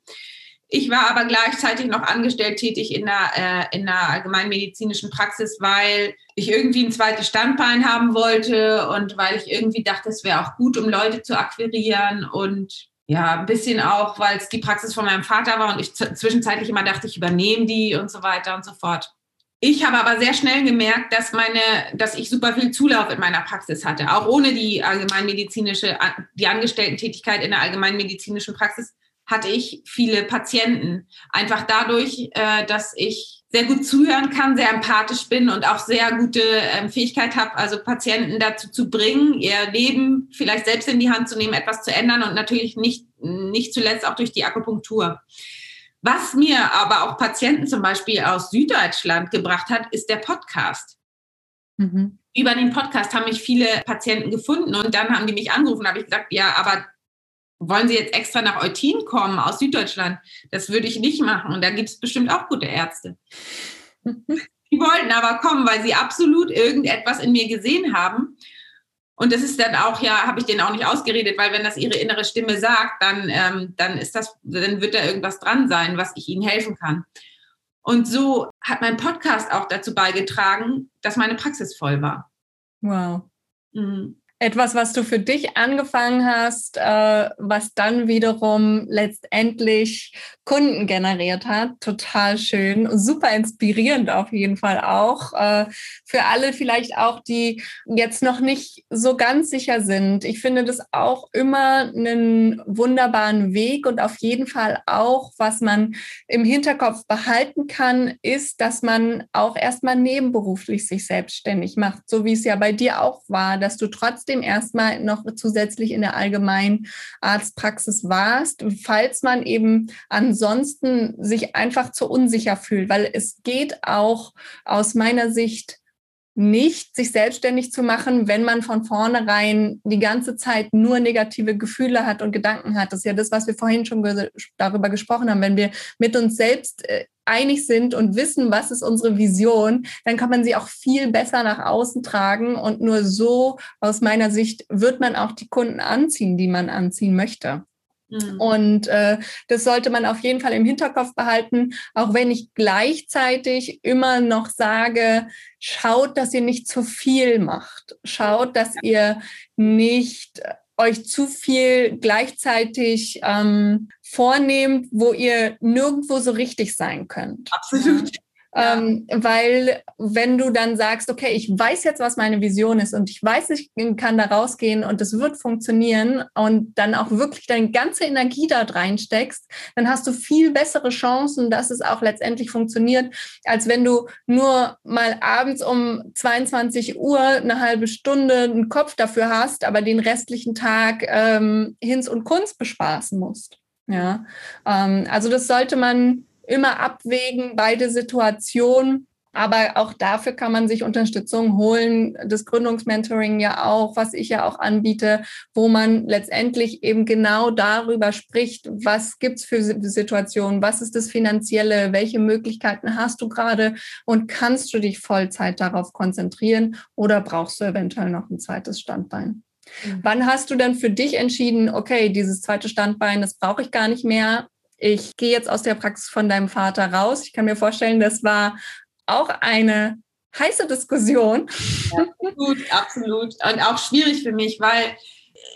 Ich war aber gleichzeitig noch angestellt tätig in der, äh, in der allgemeinmedizinischen Praxis, weil ich irgendwie ein zweites Standbein haben wollte und weil ich irgendwie dachte, es wäre auch gut, um Leute zu akquirieren und ja, ein bisschen auch, weil es die Praxis von meinem Vater war und ich zwischenzeitlich immer dachte, ich übernehme die und so weiter und so fort. Ich habe aber sehr schnell gemerkt, dass meine, dass ich super viel Zulauf in meiner Praxis hatte, auch ohne die allgemeinmedizinische, die Angestellten-Tätigkeit in der allgemeinmedizinischen Praxis hatte ich viele Patienten. Einfach dadurch, äh, dass ich sehr gut zuhören kann, sehr empathisch bin und auch sehr gute ähm, Fähigkeit habe, also Patienten dazu zu bringen, ihr Leben vielleicht selbst in die Hand zu nehmen, etwas zu ändern und natürlich nicht, nicht zuletzt auch durch die Akupunktur. Was mir aber auch Patienten zum Beispiel aus Süddeutschland gebracht hat, ist der Podcast. Mhm. Über den Podcast haben mich viele Patienten gefunden und dann haben die mich angerufen, habe ich gesagt, ja, aber wollen Sie jetzt extra nach Eutin kommen aus Süddeutschland? Das würde ich nicht machen. Und da gibt es bestimmt auch gute Ärzte. Die wollten aber kommen, weil sie absolut irgendetwas in mir gesehen haben. Und das ist dann auch, ja, habe ich denen auch nicht ausgeredet, weil wenn das ihre innere Stimme sagt, dann, ähm, dann ist das, dann wird da irgendwas dran sein, was ich ihnen helfen kann. Und so hat mein Podcast auch dazu beigetragen, dass meine Praxis voll war. Wow. Mhm etwas, was du für dich angefangen hast, äh, was dann wiederum letztendlich Kunden generiert hat. Total schön, super inspirierend auf jeden Fall auch. Äh, für alle vielleicht auch, die jetzt noch nicht so ganz sicher sind. Ich finde das auch immer einen wunderbaren Weg und auf jeden Fall auch, was man im Hinterkopf behalten kann, ist, dass man auch erstmal nebenberuflich sich selbstständig macht, so wie es ja bei dir auch war, dass du trotzdem erstmal noch zusätzlich in der allgemeinen Arztpraxis warst, falls man eben ansonsten sich einfach zu unsicher fühlt, weil es geht auch aus meiner Sicht nicht, sich selbstständig zu machen, wenn man von vornherein die ganze Zeit nur negative Gefühle hat und Gedanken hat. Das ist ja das, was wir vorhin schon darüber gesprochen haben. Wenn wir mit uns selbst äh, einig sind und wissen, was ist unsere Vision, dann kann man sie auch viel besser nach außen tragen. Und nur so, aus meiner Sicht, wird man auch die Kunden anziehen, die man anziehen möchte. Mhm. Und äh, das sollte man auf jeden Fall im Hinterkopf behalten, auch wenn ich gleichzeitig immer noch sage, schaut, dass ihr nicht zu viel macht. Schaut, dass ihr nicht euch zu viel gleichzeitig ähm, vornehmt, wo ihr nirgendwo so richtig sein könnt. Absolut. Ähm, weil wenn du dann sagst, okay, ich weiß jetzt, was meine Vision ist und ich weiß, ich kann da rausgehen und es wird funktionieren und dann auch wirklich deine ganze Energie da reinsteckst, dann hast du viel bessere Chancen, dass es auch letztendlich funktioniert, als wenn du nur mal abends um 22 Uhr eine halbe Stunde einen Kopf dafür hast, aber den restlichen Tag ähm, Hinz und Kunst bespaßen musst. Ja, ähm, also das sollte man immer abwägen, beide Situationen. Aber auch dafür kann man sich Unterstützung holen. Das Gründungsmentoring ja auch, was ich ja auch anbiete, wo man letztendlich eben genau darüber spricht, was gibt's für Situationen, was ist das Finanzielle, welche Möglichkeiten hast du gerade und kannst du dich Vollzeit darauf konzentrieren oder brauchst du eventuell noch ein zweites Standbein? Mhm. Wann hast du dann für dich entschieden, okay, dieses zweite Standbein, das brauche ich gar nicht mehr? Ich gehe jetzt aus der Praxis von deinem Vater raus. Ich kann mir vorstellen, das war auch eine heiße Diskussion. Ja, absolut, absolut. Und auch schwierig für mich, weil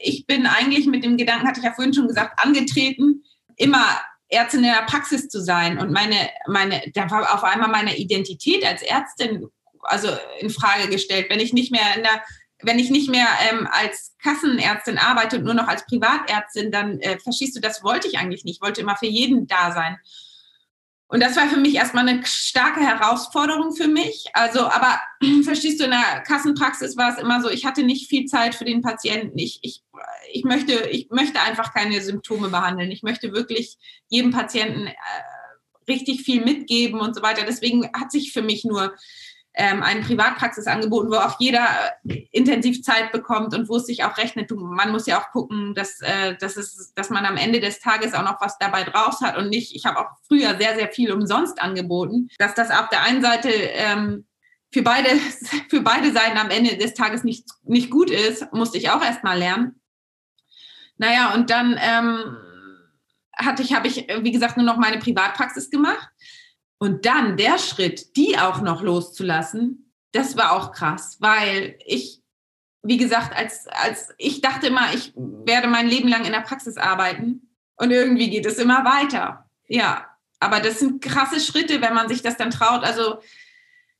ich bin eigentlich mit dem Gedanken, hatte ich ja vorhin schon gesagt, angetreten, immer Ärztin in der Praxis zu sein. Und meine, meine, da war auf einmal meine Identität als Ärztin also in Frage gestellt. Wenn ich nicht mehr in der wenn ich nicht mehr ähm, als Kassenärztin arbeite und nur noch als Privatärztin, dann äh, verstehst du, das wollte ich eigentlich nicht. Ich wollte immer für jeden da sein. Und das war für mich erstmal eine starke Herausforderung für mich. Also, aber verstehst du, in der Kassenpraxis war es immer so, ich hatte nicht viel Zeit für den Patienten. Ich, ich, ich, möchte, ich möchte einfach keine Symptome behandeln. Ich möchte wirklich jedem Patienten äh, richtig viel mitgeben und so weiter. Deswegen hat sich für mich nur ähm, eine Privatpraxis angeboten, wo auch jeder äh, intensiv Zeit bekommt und wo es sich auch rechnet. Man muss ja auch gucken, dass, äh, dass, es, dass man am Ende des Tages auch noch was dabei draus hat und nicht, ich habe auch früher sehr, sehr viel umsonst angeboten, dass das auf der einen Seite ähm, für, beide, für beide Seiten am Ende des Tages nicht, nicht gut ist, musste ich auch erst mal lernen. Naja, und dann ähm, hatte ich, habe ich, wie gesagt, nur noch meine Privatpraxis gemacht. Und dann der Schritt, die auch noch loszulassen, das war auch krass, weil ich, wie gesagt, als, als ich dachte immer, ich werde mein Leben lang in der Praxis arbeiten und irgendwie geht es immer weiter. Ja, aber das sind krasse Schritte, wenn man sich das dann traut. Also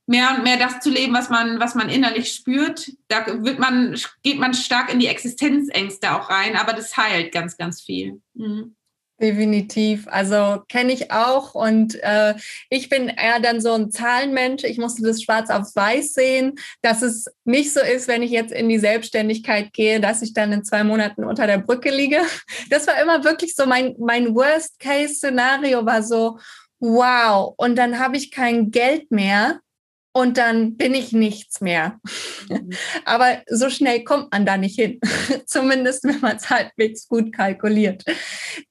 mehr und mehr das zu leben, was man, was man innerlich spürt. Da wird man, geht man stark in die Existenzängste auch rein, aber das heilt ganz, ganz viel. Mhm. Definitiv. Also kenne ich auch. Und äh, ich bin eher dann so ein Zahlenmensch. Ich musste das schwarz auf weiß sehen, dass es nicht so ist, wenn ich jetzt in die Selbstständigkeit gehe, dass ich dann in zwei Monaten unter der Brücke liege. Das war immer wirklich so mein, mein Worst-Case-Szenario war so, wow. Und dann habe ich kein Geld mehr und dann bin ich nichts mehr. Mhm. Aber so schnell kommt man da nicht hin, zumindest wenn man es halbwegs gut kalkuliert.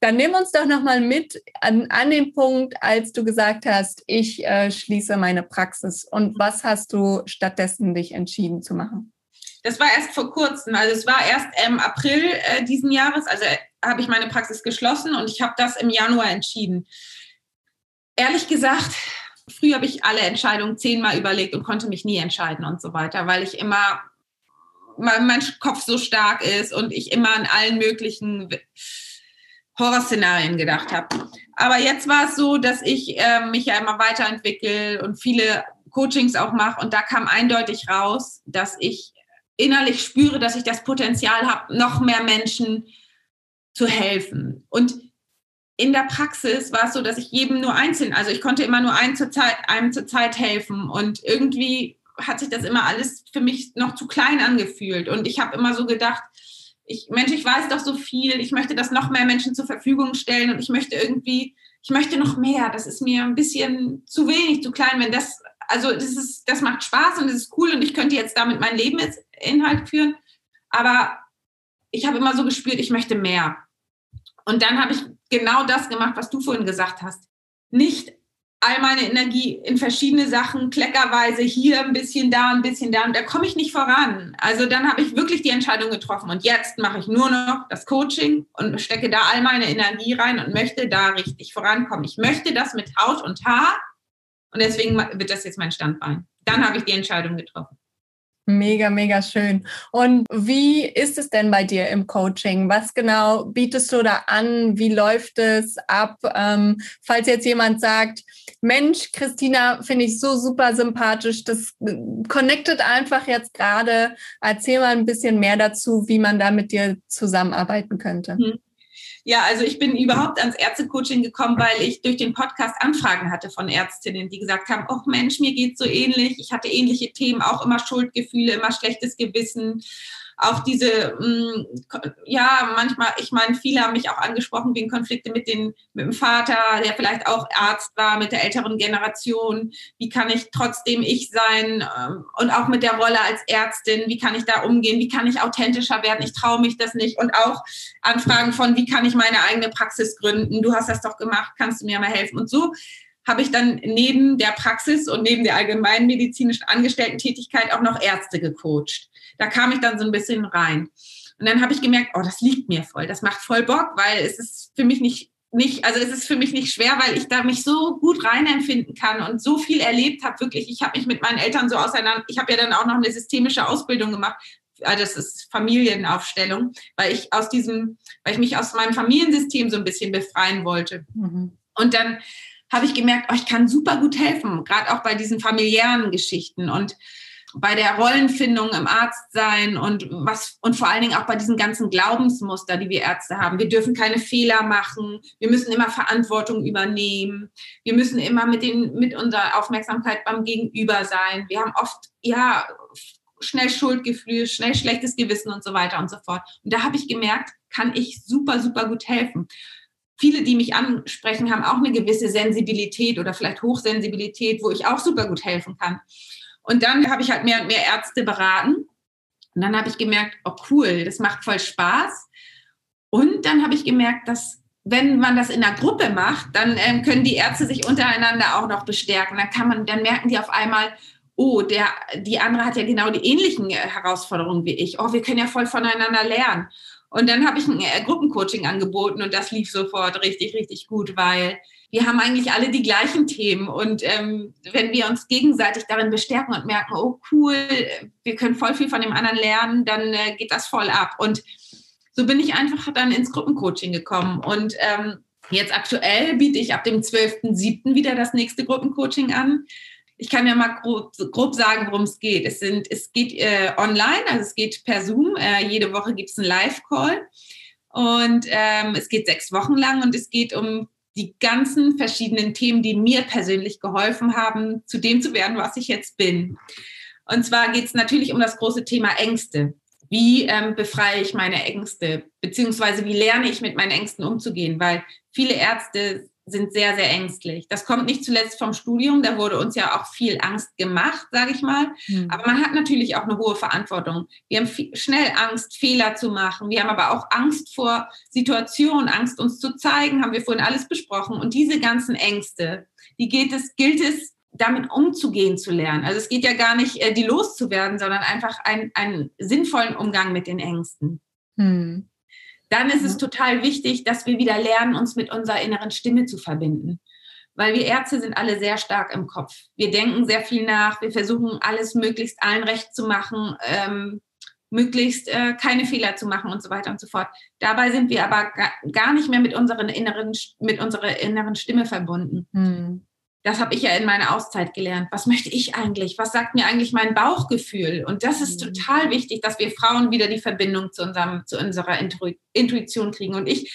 Dann nimm uns doch nochmal mit an, an den Punkt, als du gesagt hast, ich äh, schließe meine Praxis. Und was hast du stattdessen dich entschieden zu machen? Das war erst vor kurzem, also es war erst im April äh, diesen Jahres, also äh, habe ich meine Praxis geschlossen und ich habe das im Januar entschieden. Ehrlich gesagt, früher habe ich alle Entscheidungen zehnmal überlegt und konnte mich nie entscheiden und so weiter, weil ich immer, mein, mein Kopf so stark ist und ich immer an allen möglichen Horrorszenarien gedacht habe. Aber jetzt war es so, dass ich äh, mich ja immer weiterentwickle und viele Coachings auch mache und da kam eindeutig raus, dass ich innerlich spüre, dass ich das Potenzial habe, noch mehr Menschen zu helfen. Und in der Praxis war es so, dass ich jedem nur einzeln, also ich konnte immer nur einem zur Zeit, einem zur Zeit helfen. Und irgendwie hat sich das immer alles für mich noch zu klein angefühlt. Und ich habe immer so gedacht, ich, Mensch, ich weiß doch so viel, ich möchte das noch mehr Menschen zur Verfügung stellen. Und ich möchte irgendwie, ich möchte noch mehr, das ist mir ein bisschen zu wenig, zu klein, wenn das, also das ist, das macht Spaß und das ist cool. Und ich könnte jetzt damit mein Leben Inhalt führen, aber ich habe immer so gespürt, ich möchte mehr. Und dann habe ich genau das gemacht, was du vorhin gesagt hast. Nicht all meine Energie in verschiedene Sachen, kleckerweise hier ein bisschen da, ein bisschen da und da komme ich nicht voran. Also dann habe ich wirklich die Entscheidung getroffen und jetzt mache ich nur noch das Coaching und stecke da all meine Energie rein und möchte da richtig vorankommen. Ich möchte das mit Haut und Haar und deswegen wird das jetzt mein Standbein. Dann habe ich die Entscheidung getroffen. Mega, mega schön. Und wie ist es denn bei dir im Coaching? Was genau bietest du da an? Wie läuft es ab? Ähm, falls jetzt jemand sagt, Mensch, Christina, finde ich so super sympathisch, das äh, connectet einfach jetzt gerade. Erzähl mal ein bisschen mehr dazu, wie man da mit dir zusammenarbeiten könnte. Mhm. Ja, also ich bin überhaupt ans Ärztecoaching gekommen, weil ich durch den Podcast Anfragen hatte von Ärztinnen, die gesagt haben, oh Mensch, mir geht's so ähnlich. Ich hatte ähnliche Themen, auch immer Schuldgefühle, immer schlechtes Gewissen auch diese, mm, ja, manchmal, ich meine, viele haben mich auch angesprochen wegen Konflikte mit, den, mit dem Vater, der vielleicht auch Arzt war, mit der älteren Generation. Wie kann ich trotzdem ich sein? Ähm, und auch mit der Rolle als Ärztin, wie kann ich da umgehen? Wie kann ich authentischer werden? Ich traue mich das nicht. Und auch Anfragen von, wie kann ich meine eigene Praxis gründen? Du hast das doch gemacht, kannst du mir mal helfen? Und so habe ich dann neben der Praxis und neben der allgemeinen medizinischen Angestellten-Tätigkeit auch noch Ärzte gecoacht da kam ich dann so ein bisschen rein. Und dann habe ich gemerkt, oh, das liegt mir voll, das macht voll Bock, weil es ist für mich nicht nicht, also es ist für mich nicht schwer, weil ich da mich so gut reinempfinden kann und so viel erlebt habe. Wirklich, ich habe mich mit meinen Eltern so auseinander, ich habe ja dann auch noch eine systemische Ausbildung gemacht. Also das ist Familienaufstellung, weil ich aus diesem, weil ich mich aus meinem Familiensystem so ein bisschen befreien wollte. Mhm. Und dann habe ich gemerkt, oh, ich kann super gut helfen, gerade auch bei diesen familiären Geschichten. Und bei der Rollenfindung im Arztsein und was und vor allen Dingen auch bei diesen ganzen Glaubensmuster, die wir Ärzte haben. Wir dürfen keine Fehler machen. Wir müssen immer Verantwortung übernehmen. Wir müssen immer mit den mit unserer Aufmerksamkeit beim Gegenüber sein. Wir haben oft ja schnell Schuldgefühl, schnell schlechtes Gewissen und so weiter und so fort. Und da habe ich gemerkt, kann ich super super gut helfen. Viele, die mich ansprechen, haben auch eine gewisse Sensibilität oder vielleicht Hochsensibilität, wo ich auch super gut helfen kann. Und dann habe ich halt mehr und mehr Ärzte beraten. Und dann habe ich gemerkt, oh cool, das macht voll Spaß. Und dann habe ich gemerkt, dass wenn man das in einer Gruppe macht, dann ähm, können die Ärzte sich untereinander auch noch bestärken. Dann kann man, dann merken die auf einmal, oh, der, die andere hat ja genau die ähnlichen äh, Herausforderungen wie ich. Oh, wir können ja voll voneinander lernen. Und dann habe ich ein äh, Gruppencoaching angeboten und das lief sofort richtig, richtig gut, weil wir haben eigentlich alle die gleichen Themen. Und ähm, wenn wir uns gegenseitig darin bestärken und merken, oh cool, wir können voll viel von dem anderen lernen, dann äh, geht das voll ab. Und so bin ich einfach dann ins Gruppencoaching gekommen. Und ähm, jetzt aktuell biete ich ab dem 12.07. wieder das nächste Gruppencoaching an. Ich kann ja mal grob, grob sagen, worum es geht. Es, sind, es geht äh, online, also es geht per Zoom. Äh, jede Woche gibt es einen Live-Call. Und ähm, es geht sechs Wochen lang und es geht um die ganzen verschiedenen Themen, die mir persönlich geholfen haben, zu dem zu werden, was ich jetzt bin. Und zwar geht es natürlich um das große Thema Ängste. Wie ähm, befreie ich meine Ängste? Beziehungsweise wie lerne ich mit meinen Ängsten umzugehen? Weil viele Ärzte sind sehr, sehr ängstlich. Das kommt nicht zuletzt vom Studium, da wurde uns ja auch viel Angst gemacht, sage ich mal. Mhm. Aber man hat natürlich auch eine hohe Verantwortung. Wir haben viel, schnell Angst, Fehler zu machen. Wir haben aber auch Angst vor Situationen, Angst uns zu zeigen, haben wir vorhin alles besprochen. Und diese ganzen Ängste, die geht es, gilt es, damit umzugehen zu lernen. Also es geht ja gar nicht, äh, die loszuwerden, sondern einfach ein, einen sinnvollen Umgang mit den Ängsten. Mhm dann ist es total wichtig, dass wir wieder lernen, uns mit unserer inneren Stimme zu verbinden. Weil wir Ärzte sind alle sehr stark im Kopf. Wir denken sehr viel nach, wir versuchen alles möglichst allen recht zu machen, ähm, möglichst äh, keine Fehler zu machen und so weiter und so fort. Dabei sind wir aber gar nicht mehr mit, unseren inneren, mit unserer inneren Stimme verbunden. Hm das habe ich ja in meiner Auszeit gelernt. Was möchte ich eigentlich? Was sagt mir eigentlich mein Bauchgefühl? Und das ist mhm. total wichtig, dass wir Frauen wieder die Verbindung zu, unserem, zu unserer Intuition kriegen. Und ich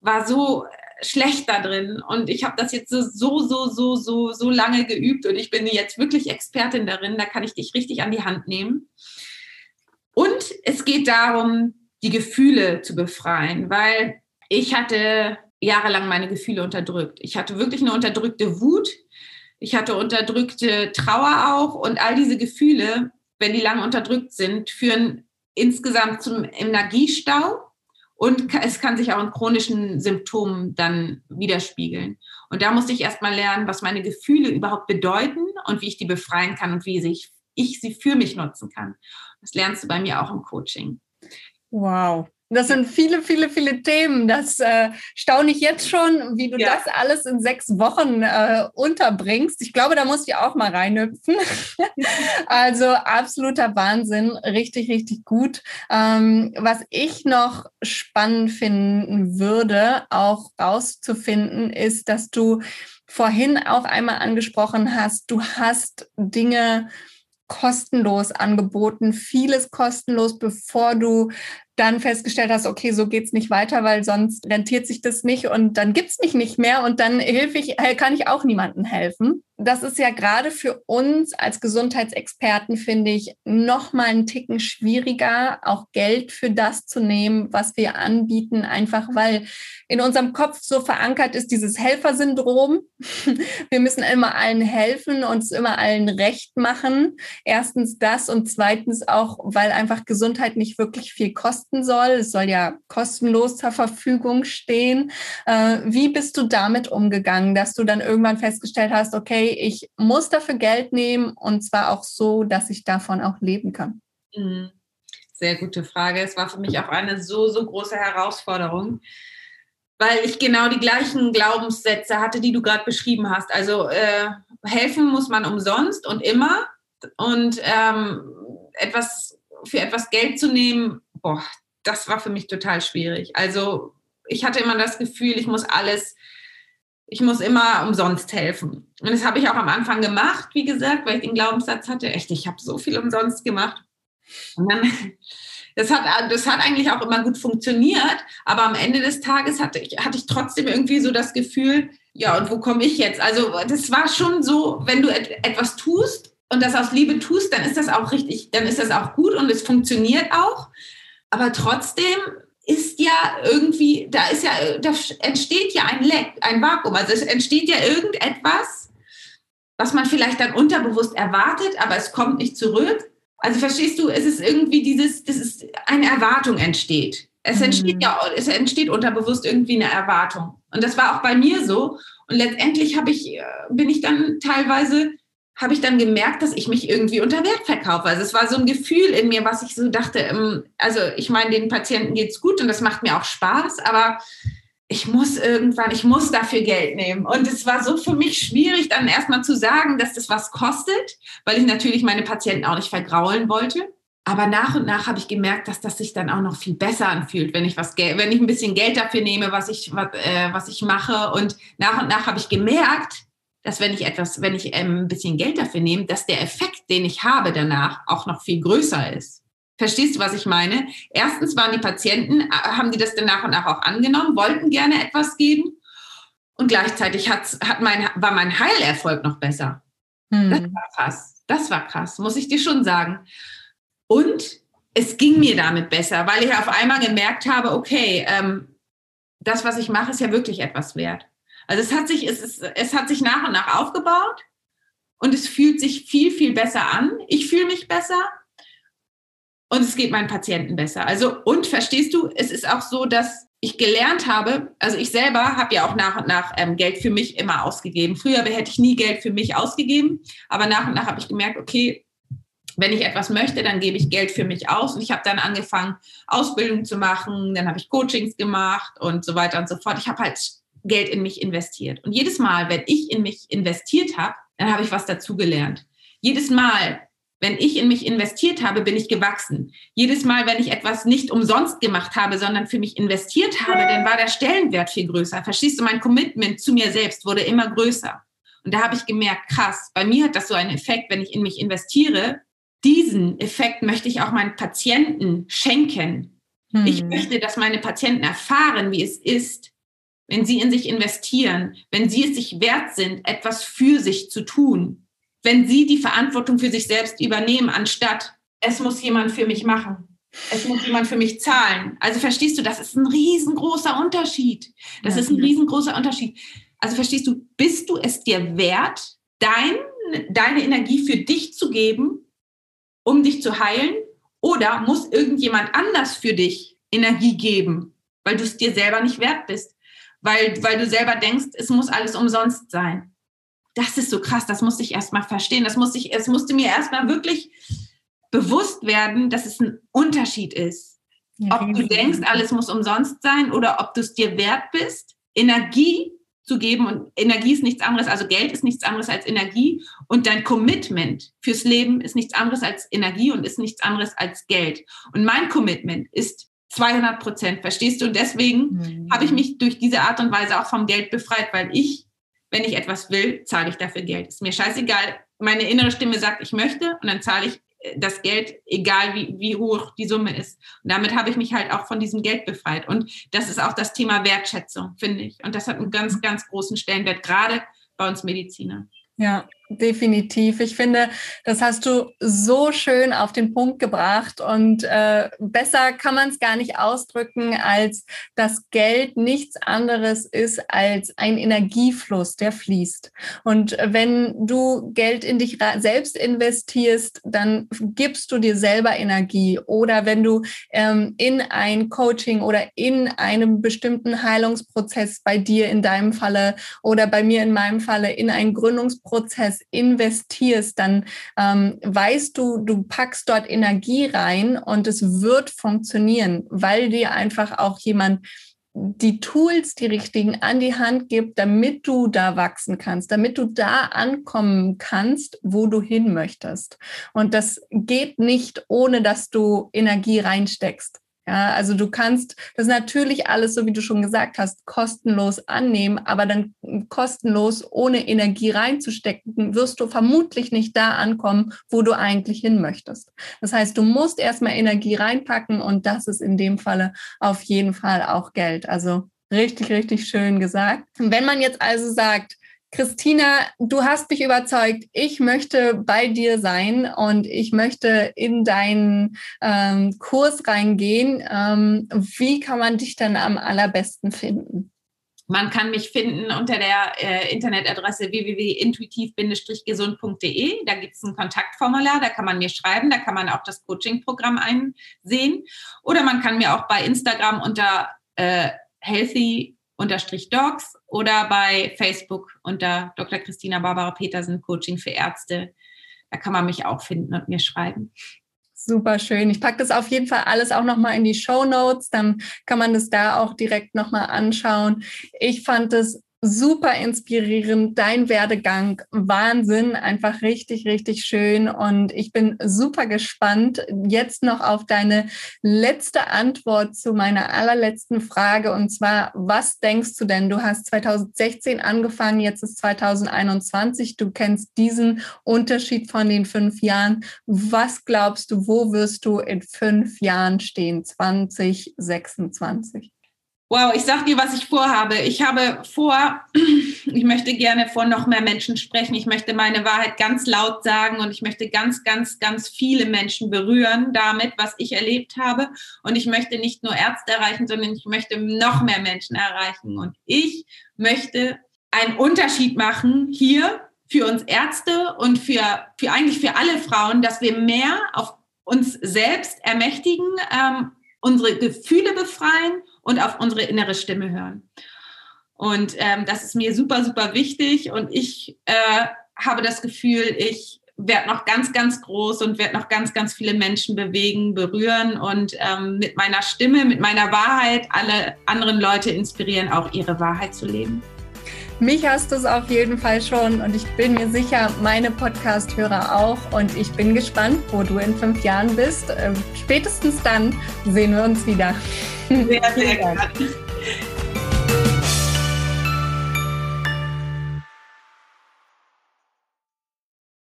war so schlecht da drin und ich habe das jetzt so, so, so, so, so, so lange geübt und ich bin jetzt wirklich Expertin darin. Da kann ich dich richtig an die Hand nehmen. Und es geht darum, die Gefühle zu befreien, weil ich hatte jahrelang meine Gefühle unterdrückt. Ich hatte wirklich eine unterdrückte Wut. Ich hatte unterdrückte Trauer auch und all diese Gefühle, wenn die lange unterdrückt sind, führen insgesamt zum Energiestau und es kann sich auch in chronischen Symptomen dann widerspiegeln. Und da musste ich erstmal lernen, was meine Gefühle überhaupt bedeuten und wie ich die befreien kann und wie ich, ich sie für mich nutzen kann. Das lernst du bei mir auch im Coaching. Wow, das sind viele, viele, viele Themen. Das äh, staune ich jetzt schon, wie du ja. das alles in sechs Wochen äh, unterbringst. Ich glaube, da musst du auch mal reinhüpfen. also absoluter Wahnsinn, richtig, richtig gut. Ähm, was ich noch spannend finden würde, auch rauszufinden, ist, dass du vorhin auch einmal angesprochen hast, du hast Dinge kostenlos angeboten, vieles kostenlos, bevor du dann festgestellt hast, okay, so geht's nicht weiter, weil sonst rentiert sich das nicht und dann gibt's mich nicht mehr und dann hilfe ich, äh, kann ich auch niemandem helfen. Das ist ja gerade für uns als Gesundheitsexperten, finde ich, noch mal einen Ticken schwieriger, auch Geld für das zu nehmen, was wir anbieten, einfach weil in unserem Kopf so verankert ist dieses Helfersyndrom. Wir müssen immer allen helfen, uns immer allen recht machen. Erstens das und zweitens auch, weil einfach Gesundheit nicht wirklich viel kostet kosten soll. Es soll ja kostenlos zur Verfügung stehen. Äh, wie bist du damit umgegangen, dass du dann irgendwann festgestellt hast, okay, ich muss dafür Geld nehmen und zwar auch so, dass ich davon auch leben kann? Mhm. Sehr gute Frage. Es war für mich auch eine so, so große Herausforderung weil ich genau die gleichen Glaubenssätze hatte, die du gerade beschrieben hast. Also äh, helfen muss man umsonst und immer und ähm, etwas für etwas Geld zu nehmen, boah, das war für mich total schwierig. Also ich hatte immer das Gefühl, ich muss alles, ich muss immer umsonst helfen. Und das habe ich auch am Anfang gemacht, wie gesagt, weil ich den Glaubenssatz hatte, echt, ich habe so viel umsonst gemacht. Und dann, das hat, das hat eigentlich auch immer gut funktioniert, aber am Ende des Tages hatte ich, hatte ich trotzdem irgendwie so das Gefühl, ja, und wo komme ich jetzt? Also das war schon so, wenn du et etwas tust und das aus Liebe tust, dann ist das auch richtig, dann ist das auch gut und es funktioniert auch. Aber trotzdem ist ja irgendwie, da ist ja, da entsteht ja ein Leck, ein Vakuum. Also es entsteht ja irgendetwas, was man vielleicht dann unterbewusst erwartet, aber es kommt nicht zurück. Also verstehst du, es ist irgendwie dieses, das ist eine Erwartung entsteht. Es entsteht mhm. ja, es entsteht unterbewusst irgendwie eine Erwartung. Und das war auch bei mir so. Und letztendlich habe ich, äh, bin ich dann teilweise habe ich dann gemerkt, dass ich mich irgendwie unter Wert verkaufe. Also es war so ein Gefühl in mir, was ich so dachte, ähm, also ich meine, den Patienten geht's gut und das macht mir auch Spaß, aber ich muss irgendwann, ich muss dafür Geld nehmen. Und es war so für mich schwierig, dann erstmal zu sagen, dass das was kostet, weil ich natürlich meine Patienten auch nicht vergraulen wollte. Aber nach und nach habe ich gemerkt, dass das sich dann auch noch viel besser anfühlt, wenn ich was, wenn ich ein bisschen Geld dafür nehme, was ich, was, äh, was ich mache. Und nach und nach habe ich gemerkt, dass wenn ich etwas, wenn ich ähm, ein bisschen Geld dafür nehme, dass der Effekt, den ich habe danach, auch noch viel größer ist. Verstehst du, was ich meine? Erstens waren die Patienten, äh, haben die das dann nach und nach auch angenommen, wollten gerne etwas geben. Und gleichzeitig hat, hat mein, war mein Heilerfolg noch besser. Hm. Das war krass. Das war krass, muss ich dir schon sagen. Und es ging mir damit besser, weil ich auf einmal gemerkt habe, okay, ähm, das, was ich mache, ist ja wirklich etwas wert. Also es hat sich, es, ist, es hat sich nach und nach aufgebaut und es fühlt sich viel, viel besser an. Ich fühle mich besser und es geht meinen Patienten besser. Also, und verstehst du, es ist auch so, dass ich gelernt habe, also ich selber habe ja auch nach und nach ähm, Geld für mich immer ausgegeben. Früher hätte ich nie Geld für mich ausgegeben, aber nach und nach habe ich gemerkt, okay, wenn ich etwas möchte, dann gebe ich Geld für mich aus. Und ich habe dann angefangen, Ausbildung zu machen, dann habe ich Coachings gemacht und so weiter und so fort. Ich habe halt Geld in mich investiert. Und jedes Mal, wenn ich in mich investiert habe, dann habe ich was dazugelernt. Jedes Mal, wenn ich in mich investiert habe, bin ich gewachsen. Jedes Mal, wenn ich etwas nicht umsonst gemacht habe, sondern für mich investiert habe, dann war der Stellenwert viel größer. Verstehst du, mein Commitment zu mir selbst wurde immer größer. Und da habe ich gemerkt, krass, bei mir hat das so einen Effekt, wenn ich in mich investiere. Diesen Effekt möchte ich auch meinen Patienten schenken. Hm. Ich möchte, dass meine Patienten erfahren, wie es ist, wenn sie in sich investieren, wenn sie es sich wert sind, etwas für sich zu tun, wenn sie die Verantwortung für sich selbst übernehmen, anstatt es muss jemand für mich machen. Es muss jemand für mich zahlen. Also verstehst du, das ist ein riesengroßer Unterschied. Das ja. ist ein riesengroßer Unterschied. Also verstehst du, bist du es dir wert, dein, deine Energie für dich zu geben, um dich zu heilen? Oder muss irgendjemand anders für dich Energie geben, weil du es dir selber nicht wert bist? Weil, weil du selber denkst, es muss alles umsonst sein das ist so krass, das musste ich erstmal verstehen. Das musste ich, es musste mir erstmal wirklich bewusst werden, dass es ein Unterschied ist. Ja, ob du denkst, alles muss umsonst sein oder ob du es dir wert bist, Energie zu geben. Und Energie ist nichts anderes, also Geld ist nichts anderes als Energie. Und dein Commitment fürs Leben ist nichts anderes als Energie und ist nichts anderes als Geld. Und mein Commitment ist 200 Prozent, verstehst du? Und deswegen mhm. habe ich mich durch diese Art und Weise auch vom Geld befreit, weil ich wenn ich etwas will, zahle ich dafür Geld. Ist mir scheißegal. Meine innere Stimme sagt, ich möchte und dann zahle ich äh, das Geld, egal wie, wie hoch die Summe ist. Und damit habe ich mich halt auch von diesem Geld befreit. Und das ist auch das Thema Wertschätzung, finde ich. Und das hat einen ganz, ganz großen Stellenwert, gerade bei uns Medizinern. Ja, definitiv. Ich finde, das hast du so schön auf den Punkt gebracht und äh, besser kann man es gar nicht ausdrücken, als dass Geld nichts anderes ist als ein Energiefluss, der fließt. Und wenn du Geld in dich selbst investierst, dann gibst du dir selber Energie. Oder wenn du ähm, in ein Coaching oder in einem bestimmten Heilungsprozess bei dir in deinem Falle oder bei mir in meinem Falle in einen Gründungsprozess investierst, dann ähm, weißt du, du packst dort Energie rein und es wird funktionieren, weil dir einfach auch jemand die Tools, die richtigen an die Hand gibt, damit du da wachsen kannst, damit du da ankommen kannst, wo du hin möchtest. Und das geht nicht, ohne dass du Energie reinsteckst. Ja, also du kannst das natürlich alles, so wie du schon gesagt hast, kostenlos annehmen, aber dann kostenlos ohne Energie reinzustecken, wirst du vermutlich nicht da ankommen, wo du eigentlich hin möchtest. Das heißt, du musst erstmal Energie reinpacken und das ist in dem Falle auf jeden Fall auch Geld. Also richtig, richtig schön gesagt. Wenn man jetzt also sagt, Christina, du hast mich überzeugt. Ich möchte bei dir sein und ich möchte in deinen ähm, Kurs reingehen. Ähm, wie kann man dich dann am allerbesten finden? Man kann mich finden unter der äh, Internetadresse www.intuitiv-gesund.de. Da gibt es ein Kontaktformular, da kann man mir schreiben, da kann man auch das Coaching-Programm einsehen. Oder man kann mir auch bei Instagram unter äh, healthy unterstrich Docs oder bei Facebook unter Dr. Christina Barbara Petersen Coaching für Ärzte. Da kann man mich auch finden und mir schreiben. Super schön. Ich packe das auf jeden Fall alles auch nochmal in die Show Notes. Dann kann man das da auch direkt nochmal anschauen. Ich fand es super inspirierend, dein Werdegang, Wahnsinn, einfach richtig, richtig schön. Und ich bin super gespannt jetzt noch auf deine letzte Antwort zu meiner allerletzten Frage. Und zwar, was denkst du denn? Du hast 2016 angefangen, jetzt ist 2021. Du kennst diesen Unterschied von den fünf Jahren. Was glaubst du, wo wirst du in fünf Jahren stehen, 2026? Wow, ich sag dir, was ich vorhabe. Ich habe vor, ich möchte gerne vor noch mehr Menschen sprechen. Ich möchte meine Wahrheit ganz laut sagen und ich möchte ganz, ganz, ganz viele Menschen berühren damit, was ich erlebt habe. Und ich möchte nicht nur Ärzte erreichen, sondern ich möchte noch mehr Menschen erreichen. Und ich möchte einen Unterschied machen hier für uns Ärzte und für, für eigentlich für alle Frauen, dass wir mehr auf uns selbst ermächtigen, ähm, unsere Gefühle befreien und auf unsere innere Stimme hören. Und ähm, das ist mir super, super wichtig. Und ich äh, habe das Gefühl, ich werde noch ganz, ganz groß und werde noch ganz, ganz viele Menschen bewegen, berühren und ähm, mit meiner Stimme, mit meiner Wahrheit alle anderen Leute inspirieren, auch ihre Wahrheit zu leben. Mich hast du es auf jeden Fall schon und ich bin mir sicher, meine Podcast-Hörer auch. Und ich bin gespannt, wo du in fünf Jahren bist. Ähm, spätestens dann sehen wir uns wieder. Cuídate.